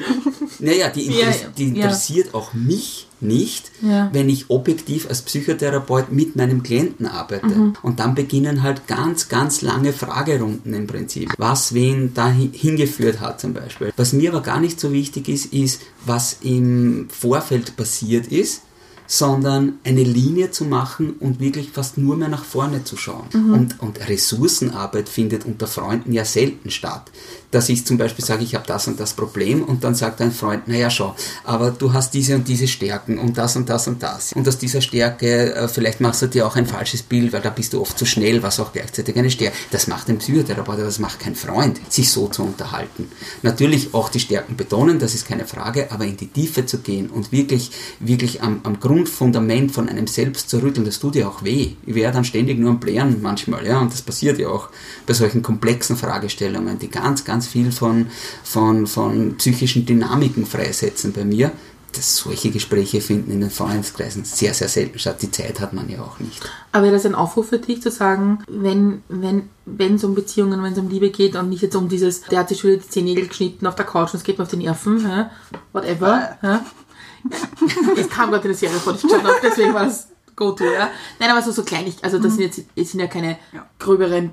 (laughs) naja, die, interess die interessiert ja. auch mich nicht, ja. wenn ich objektiv als Psychotherapeut mit meinem Klienten arbeite. Mhm. Und dann beginnen halt ganz, ganz lange Fragerunden im Prinzip. Was wen da hingeführt hat zum Beispiel. Was mir aber gar nicht so wichtig ist, ist, was im Vorfeld passiert ist sondern eine Linie zu machen und wirklich fast nur mehr nach vorne zu schauen. Mhm. Und, und Ressourcenarbeit findet unter Freunden ja selten statt dass ich zum Beispiel sage, ich habe das und das Problem und dann sagt ein Freund, naja schau, aber du hast diese und diese Stärken und das und das und das. Und aus dieser Stärke, äh, vielleicht machst du dir auch ein falsches Bild, weil da bist du oft zu schnell, was auch gleichzeitig eine Stärke. Das macht ein Psychotherapeut, aber das macht kein Freund, sich so zu unterhalten. Natürlich auch die Stärken betonen, das ist keine Frage, aber in die Tiefe zu gehen und wirklich, wirklich am, am Grundfundament von einem selbst zu rütteln, das tut ja auch weh. Ich wäre dann ständig nur am Blären manchmal, ja, und das passiert ja auch bei solchen komplexen Fragestellungen, die ganz, ganz viel von, von, von psychischen Dynamiken freisetzen bei mir. Dass solche Gespräche finden in den Freundeskreisen sehr, sehr selten statt. Die Zeit hat man ja auch nicht. Aber wäre das ein Aufruf für dich zu sagen, wenn wenn wenn es um Beziehungen, wenn es um Liebe geht und nicht jetzt um dieses, der hat sich schon die Zehennägel geschnitten auf der Couch und es geht mir auf die Nerven, ja? whatever. Ja? Das kam gerade in der Serie vor, ich geschaut habe, deswegen war das Go-To, ja. Nein, aber so, so kleinig, also das mhm. sind jetzt das sind ja keine gröberen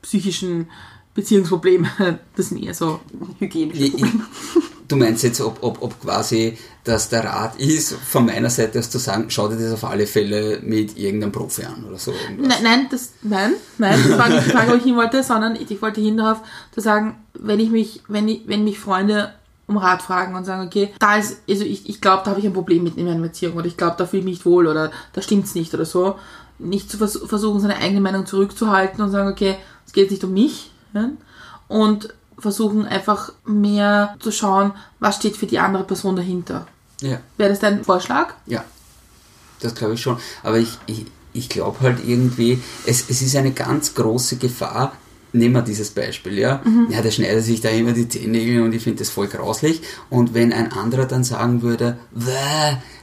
psychischen Beziehungsprobleme. Das sind eher so hygienische Probleme. Du meinst jetzt, ob, ob, ob quasi das der Rat ist, von meiner Seite aus zu sagen, schau dir das auf alle Fälle mit irgendeinem Profi an oder so. Nein, nein, das, nein, nein, das war nicht die Frage, wo ich hin wollte, sondern ich wollte hin darauf zu sagen, wenn ich mich, wenn ich, wenn mich Freunde um Rat fragen und sagen, okay, da ist, also ich, ich glaube, da habe ich ein Problem mit in meiner Beziehung oder ich glaube, da fühle ich mich nicht wohl oder da stimmt es nicht oder so. Nicht zu vers versuchen, seine eigene Meinung zurückzuhalten und sagen, okay, es geht nicht um mich, und versuchen einfach mehr zu schauen, was steht für die andere Person dahinter. Ja. Wäre das dein Vorschlag? Ja, das glaube ich schon. Aber ich, ich, ich glaube halt irgendwie, es, es ist eine ganz große Gefahr, nehmen wir dieses Beispiel, ja. Mhm. Ja, der schneidet sich da immer die Zehennägel und ich finde das voll grauslich. Und wenn ein anderer dann sagen würde,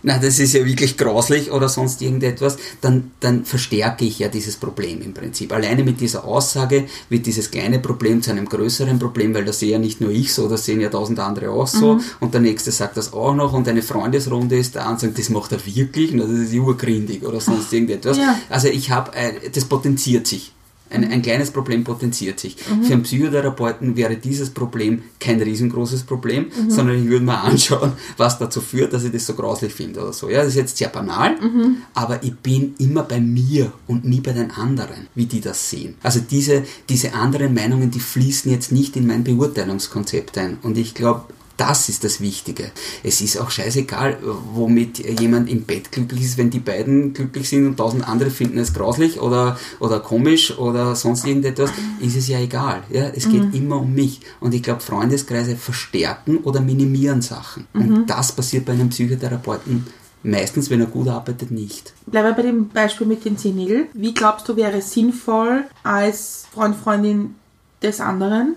na, das ist ja wirklich grauslich oder sonst irgendetwas, dann, dann verstärke ich ja dieses Problem im Prinzip. Alleine mit dieser Aussage wird dieses kleine Problem zu einem größeren Problem, weil das sehe ja nicht nur ich so, das sehen ja tausend andere auch so. Mhm. Und der nächste sagt das auch noch und eine Freundesrunde ist da und sagt, das macht er wirklich, na, das ist urgründig oder sonst irgendetwas. Ja. Also ich habe, äh, das potenziert sich. Ein, ein kleines Problem potenziert sich. Mhm. Für einen Psychotherapeuten wäre dieses Problem kein riesengroßes Problem, mhm. sondern ich würde mir (laughs) anschauen, was dazu führt, dass ich das so grauslich finde oder so. Ja, das ist jetzt sehr banal, mhm. aber ich bin immer bei mir und nie bei den anderen, wie die das sehen. Also diese, diese anderen Meinungen, die fließen jetzt nicht in mein Beurteilungskonzept ein. Und ich glaube, das ist das Wichtige. Es ist auch scheißegal, womit jemand im Bett glücklich ist, wenn die beiden glücklich sind und tausend andere finden es grauslich oder, oder komisch oder sonst irgendetwas, ist es ja egal. Ja? Es geht mhm. immer um mich. Und ich glaube, Freundeskreise verstärken oder minimieren Sachen. Mhm. Und das passiert bei einem Psychotherapeuten meistens, wenn er gut arbeitet, nicht. Bleiben wir bei dem Beispiel mit den Zehennägeln. Wie glaubst du, wäre es sinnvoll als Freund, Freundin des anderen,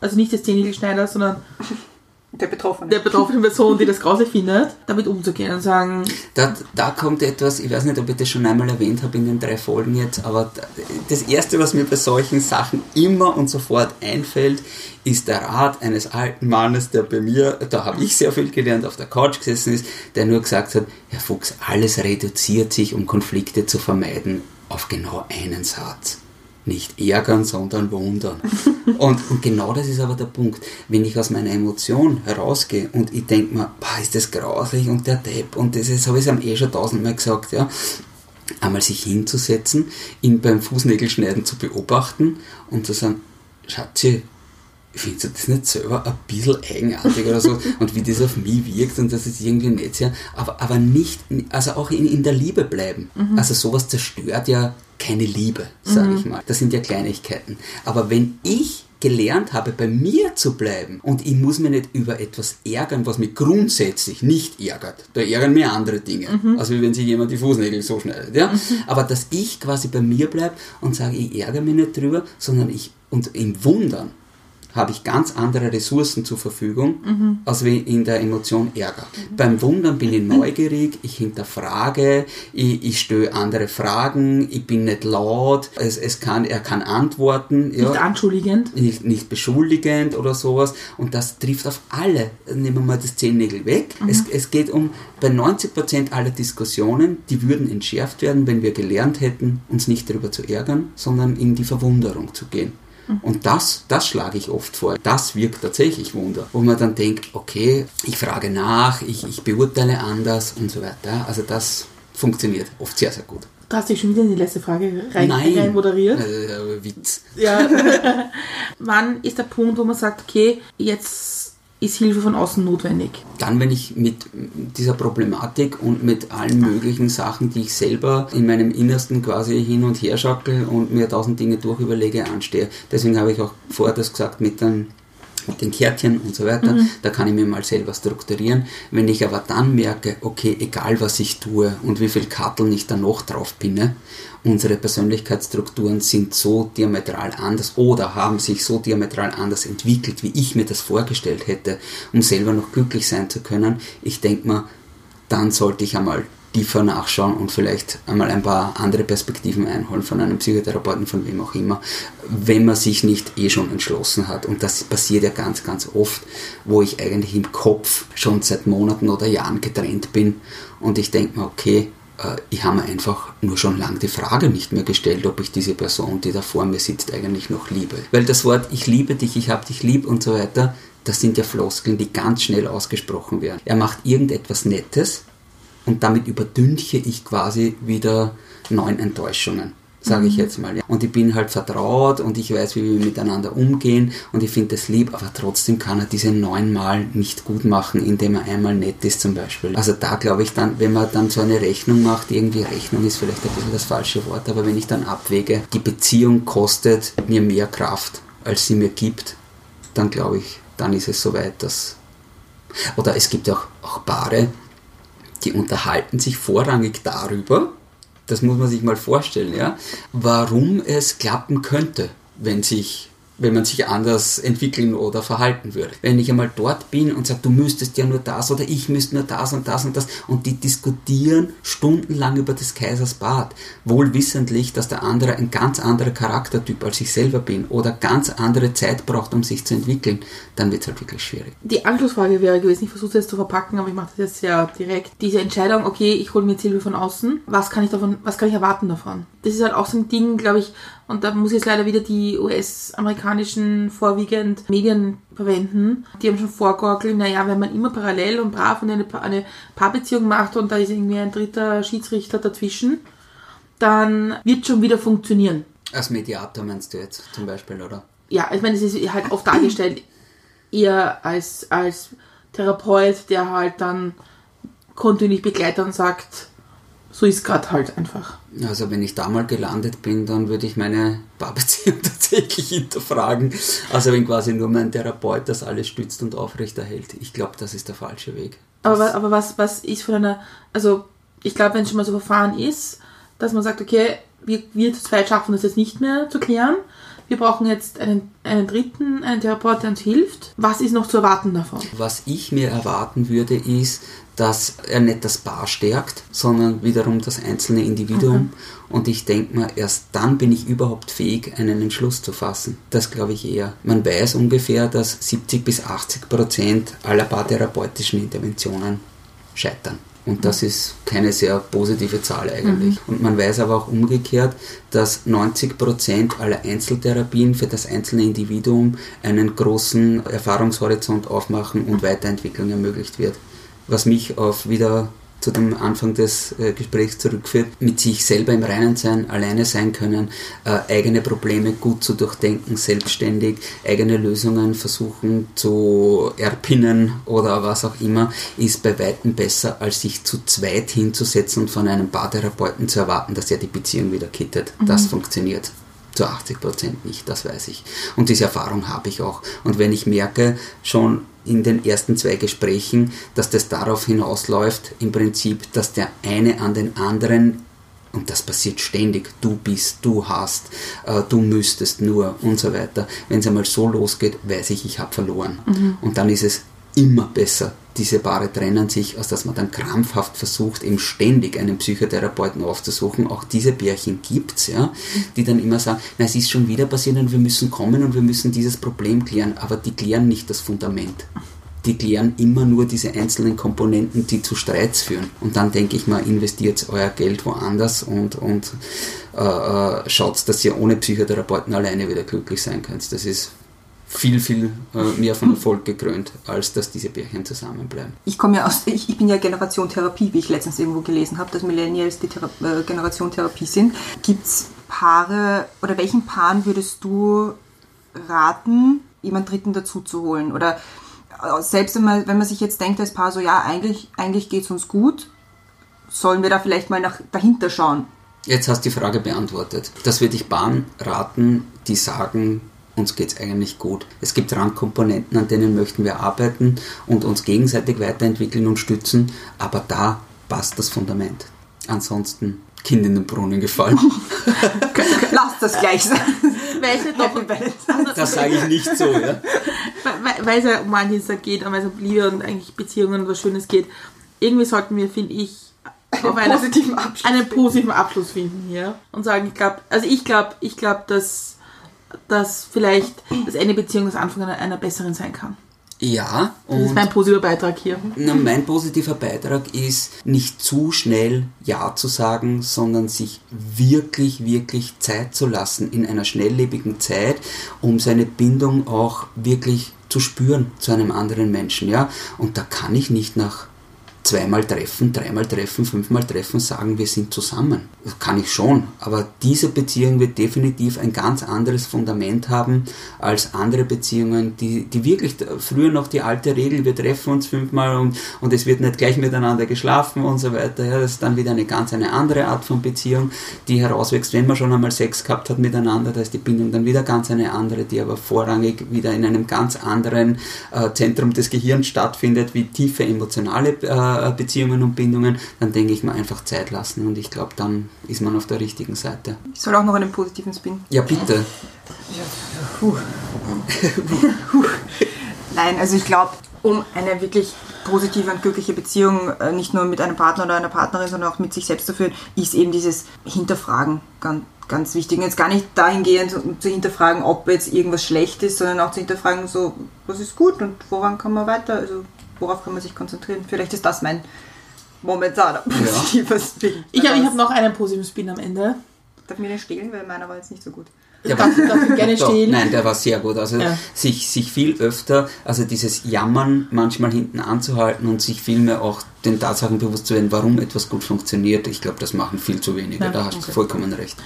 also nicht des Zehennägelschneiders, sondern der betroffenen. Der betroffenen Person, die das grauslich findet, damit umzugehen und sagen. Da, da kommt etwas, ich weiß nicht, ob ich das schon einmal erwähnt habe in den drei Folgen jetzt, aber das Erste, was mir bei solchen Sachen immer und sofort einfällt, ist der Rat eines alten Mannes, der bei mir, da habe ich sehr viel gelernt, auf der Couch gesessen ist, der nur gesagt hat, Herr Fuchs, alles reduziert sich, um Konflikte zu vermeiden, auf genau einen Satz. Nicht ärgern, sondern wundern. (laughs) und, und genau das ist aber der Punkt. Wenn ich aus meiner Emotion herausgehe und ich denke mir, boah, ist das grauslich und der Depp und das ist, habe ich es eh schon tausendmal gesagt, ja. Einmal sich hinzusetzen, ihn beim Fußnägelschneiden zu beobachten und zu sagen, Schatzi, findest du das nicht selber ein bisschen eigenartig oder so (laughs) und wie das auf mich wirkt und das ist irgendwie nicht sehr, aber, aber nicht, also auch in, in der Liebe bleiben. Mhm. Also sowas zerstört ja keine Liebe, sage mhm. ich mal. Das sind ja Kleinigkeiten. Aber wenn ich gelernt habe, bei mir zu bleiben und ich muss mich nicht über etwas ärgern, was mich grundsätzlich nicht ärgert. Da ärgern mir andere Dinge, mhm. als wenn sich jemand die Fußnägel so schneidet. Ja? Mhm. Aber dass ich quasi bei mir bleibe und sage, ich ärgere mich nicht drüber, sondern ich und im Wundern habe ich ganz andere Ressourcen zur Verfügung, mhm. als wie in der Emotion Ärger. Mhm. Beim Wundern bin ich (laughs) neugierig, ich hinterfrage, ich, ich stelle andere Fragen, ich bin nicht laut, es, es kann, er kann antworten. Nicht ja, anschuldigend. Nicht, nicht beschuldigend oder sowas. Und das trifft auf alle. Nehmen wir mal das Zehennägel weg. Mhm. Es, es geht um, bei 90% aller Diskussionen, die würden entschärft werden, wenn wir gelernt hätten, uns nicht darüber zu ärgern, sondern in die Verwunderung zu gehen. Und das, das schlage ich oft vor. Das wirkt tatsächlich Wunder. Wo man dann denkt, okay, ich frage nach, ich, ich beurteile anders und so weiter. Also das funktioniert oft sehr, sehr gut. Du hast dich schon wieder in die letzte Frage rein, Nein. rein moderiert. Äh, Witz. Ja. (laughs) Wann ist der Punkt, wo man sagt, okay, jetzt ist Hilfe von außen notwendig? Dann, wenn ich mit dieser Problematik und mit allen möglichen Sachen, die ich selber in meinem Innersten quasi hin und her schackel und mir tausend Dinge durchüberlege, anstehe. Deswegen habe ich auch vorher das gesagt mit den mit den Kärtchen und so weiter, mhm. da kann ich mir mal selber strukturieren. Wenn ich aber dann merke, okay, egal was ich tue und wie viel Karteln ich da noch drauf pinne unsere Persönlichkeitsstrukturen sind so diametral anders oder haben sich so diametral anders entwickelt, wie ich mir das vorgestellt hätte, um selber noch glücklich sein zu können. Ich denke mal, dann sollte ich einmal tiefer nachschauen und vielleicht einmal ein paar andere Perspektiven einholen von einem Psychotherapeuten, von wem auch immer, wenn man sich nicht eh schon entschlossen hat. Und das passiert ja ganz, ganz oft, wo ich eigentlich im Kopf schon seit Monaten oder Jahren getrennt bin und ich denke mir, okay, ich habe mir einfach nur schon lange die Frage nicht mehr gestellt, ob ich diese Person, die da vor mir sitzt, eigentlich noch liebe. Weil das Wort ich liebe dich, ich habe dich lieb und so weiter, das sind ja Floskeln, die ganz schnell ausgesprochen werden. Er macht irgendetwas Nettes und damit überdünche ich quasi wieder neun Enttäuschungen sage ich mhm. jetzt mal. Und ich bin halt vertraut und ich weiß, wie wir miteinander umgehen und ich finde das lieb, aber trotzdem kann er diese neunmal nicht gut machen, indem er einmal nett ist zum Beispiel. Also da glaube ich dann, wenn man dann so eine Rechnung macht, irgendwie Rechnung ist vielleicht ein bisschen das falsche Wort, aber wenn ich dann abwäge, die Beziehung kostet mir mehr Kraft, als sie mir gibt, dann glaube ich, dann ist es soweit, dass... Oder es gibt auch, auch Paare, die unterhalten sich vorrangig darüber, das muss man sich mal vorstellen, ja, warum es klappen könnte, wenn sich wenn man sich anders entwickeln oder verhalten würde. Wenn ich einmal dort bin und sage, du müsstest ja nur das oder ich müsste nur das und das und das und die diskutieren stundenlang über des Kaisers Bad, wohl wissentlich, dass der andere ein ganz anderer Charaktertyp als ich selber bin oder ganz andere Zeit braucht, um sich zu entwickeln, dann wird es halt wirklich schwierig. Die Anschlussfrage wäre gewesen, ich versuche es zu verpacken, aber ich mache das jetzt sehr direkt. Diese Entscheidung, okay, ich hole mir jetzt Hilfe von außen, was kann ich davon, was kann ich erwarten davon? Das ist halt auch so ein Ding, glaube ich, und da muss ich jetzt leider wieder die US-amerikanischen vorwiegend Medien verwenden. Die haben schon vorgeorgelt, naja, wenn man immer parallel und brav und eine, eine Paarbeziehung macht und da ist irgendwie ein dritter Schiedsrichter dazwischen, dann wird schon wieder funktionieren. Als Mediator meinst du jetzt zum Beispiel, oder? Ja, ich meine, es ist halt oft dargestellt eher als, als Therapeut, der halt dann kontinuierlich begleitet und sagt, so ist gerade halt einfach. Also wenn ich da mal gelandet bin, dann würde ich meine Paarbeziehung (laughs) tatsächlich hinterfragen. Also wenn quasi nur mein Therapeut das alles stützt und aufrechterhält. Ich glaube, das ist der falsche Weg. Aber, aber was, was ist von einer, also ich glaube, wenn es schon mal so verfahren ist, dass man sagt, okay, wir, wir zu zweit schaffen das jetzt nicht mehr zu klären, wir brauchen jetzt einen, einen dritten, einen Therapeut, der uns hilft. Was ist noch zu erwarten davon? Was ich mir erwarten würde, ist, dass er nicht das Paar stärkt, sondern wiederum das einzelne Individuum. Okay. Und ich denke mal, erst dann bin ich überhaupt fähig, einen Entschluss zu fassen. Das glaube ich eher. Man weiß ungefähr, dass 70 bis 80 Prozent aller paartherapeutischen Interventionen scheitern. Und das ist keine sehr positive Zahl eigentlich. Und man weiß aber auch umgekehrt, dass 90% aller Einzeltherapien für das einzelne Individuum einen großen Erfahrungshorizont aufmachen und Weiterentwicklung ermöglicht wird. Was mich auf wieder zu dem Anfang des äh, Gesprächs zurückführt, mit sich selber im Reinen sein, alleine sein können, äh, eigene Probleme gut zu durchdenken, selbstständig, eigene Lösungen versuchen zu erpinnen oder was auch immer, ist bei weitem besser, als sich zu zweit hinzusetzen und von einem Paartherapeuten zu erwarten, dass er die Beziehung wieder kittet. Das funktioniert zu 80 Prozent nicht, das weiß ich. Und diese Erfahrung habe ich auch. Und wenn ich merke, schon in den ersten zwei Gesprächen, dass das darauf hinausläuft, im Prinzip, dass der eine an den anderen, und das passiert ständig, du bist, du hast, äh, du müsstest nur und so weiter. Wenn es einmal so losgeht, weiß ich, ich habe verloren. Und dann ist es immer besser. Diese Paare trennen sich, als dass man dann krampfhaft versucht, eben ständig einen Psychotherapeuten aufzusuchen. Auch diese Pärchen gibt's, ja, die dann immer sagen, na, es ist schon wieder passiert und wir müssen kommen und wir müssen dieses Problem klären. Aber die klären nicht das Fundament. Die klären immer nur diese einzelnen Komponenten, die zu Streits führen. Und dann denke ich mal, investiert euer Geld woanders und, und äh, äh, schaut, dass ihr ohne Psychotherapeuten alleine wieder glücklich sein könnt. Das ist viel, viel äh, mehr von Erfolg gekrönt, als dass diese Pärchen zusammenbleiben. Ich komme ja aus, (laughs) ich, ich bin ja Generation Therapie, wie ich letztens irgendwo gelesen habe, dass Millennials die Thera äh, Generation Therapie sind. Gibt es Paare oder welchen Paaren würdest du raten, jemand Dritten dazu zu holen? Oder äh, selbst wenn man, wenn man sich jetzt denkt als Paar so, ja, eigentlich, eigentlich geht es uns gut, sollen wir da vielleicht mal nach, dahinter schauen? Jetzt hast du die Frage beantwortet. Das würde ich Bahn raten, die sagen, uns geht es eigentlich gut. Es gibt Randkomponenten, an denen möchten wir arbeiten und uns gegenseitig weiterentwickeln und stützen, aber da passt das Fundament. Ansonsten Kind in den Brunnen gefallen. (laughs) Lass das gleich sein. Weil es ja doch, Happy Balance. Das sage ich nicht so, ja. weil, es ja um Valentinstag geht und weil es um Liebe und eigentlich Beziehungen und was Schönes geht. Irgendwie sollten wir, finde ich, auf einen positiven Abschluss einen positiven Abschluss finden hier und sagen, ich glaube, also ich glaube, ich glaube, dass, dass vielleicht das eine Beziehung das Anfang einer, einer besseren sein kann. Ja, Das ist und mein positiver Beitrag hier. Na, mein positiver Beitrag ist, nicht zu schnell Ja zu sagen, sondern sich wirklich, wirklich Zeit zu lassen in einer schnelllebigen Zeit, um seine Bindung auch wirklich zu spüren zu einem anderen Menschen. Ja? Und da kann ich nicht nach zweimal treffen, dreimal treffen, fünfmal treffen sagen, wir sind zusammen. Das kann ich schon, aber diese Beziehung wird definitiv ein ganz anderes Fundament haben als andere Beziehungen, die, die wirklich früher noch die alte Regel, wir treffen uns fünfmal und, und es wird nicht gleich miteinander geschlafen und so weiter. Ja, das ist dann wieder eine ganz eine andere Art von Beziehung, die herauswächst, wenn man schon einmal Sex gehabt hat miteinander, da ist die Bindung dann wieder ganz eine andere, die aber vorrangig wieder in einem ganz anderen äh, Zentrum des Gehirns stattfindet, wie tiefe emotionale äh, Beziehungen und Bindungen, dann denke ich mal einfach Zeit lassen und ich glaube, dann ist man auf der richtigen Seite. Ich soll auch noch einen positiven Spin. Ja, bitte. (laughs) Nein, also ich glaube, um eine wirklich positive und glückliche Beziehung äh, nicht nur mit einem Partner oder einer Partnerin, sondern auch mit sich selbst zu führen, ist eben dieses Hinterfragen ganz, ganz wichtig. Und jetzt gar nicht dahingehend um zu hinterfragen, ob jetzt irgendwas schlecht ist, sondern auch zu hinterfragen, so, was ist gut und woran kann man weiter, also worauf kann man sich konzentrieren. Vielleicht ist das mein momentaner positiver Spin. Ich habe ich hab noch einen positiven Spin am Ende. Darf ich mir den stehlen, weil meiner war jetzt nicht so gut. Der Darf, darf ich gerne (laughs) Doch, stehlen? Nein, der war sehr gut. Also Ja. sich, sich viel öfter, also dieses Jammern manchmal hinten anzuhalten und sich vielmehr auch den Tatsachen bewusst zu werden, warum etwas gut funktioniert. Ich glaube, das machen viel zu wenige. Ja, da hast du okay. vollkommen recht.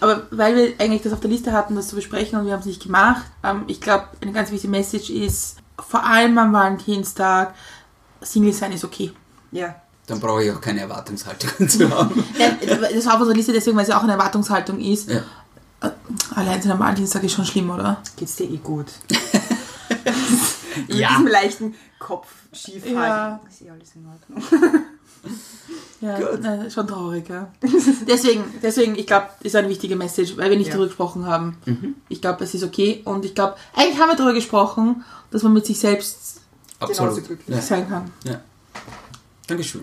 Aber weil wir eigentlich das auf der Liste hatten, das zu besprechen und wir haben es nicht gemacht, ähm, ich glaube, eine ganz wichtige Message ist, vor allem am Valentinstag, Single sein ist okay. Ja. Dann brauche ich auch keine Erwartungshaltung (laughs) zu haben. Ja, das war auf unserer Liste deswegen, weil es ja auch eine Erwartungshaltung ist. Ja. Äh, Allein sein am Valentinstag ist schon schlimm, oder? Geht's dir eh gut? (laughs) Mit Ja. diesem leichten Kopf schief Ja. Ist eh alles in Ordnung. (laughs) (laughs) Ja, äh, schon traurig, ja. (laughs) deswegen, deswegen, ich glaube, ist eine wichtige Message, weil wir nicht Ja. darüber gesprochen haben. Ich glaube, es ist okay und ich glaube, eigentlich haben wir darüber gesprochen, dass man mit sich selbst Absolut. Genauso glücklich. Ja. sein kann. Ja. Dankeschön.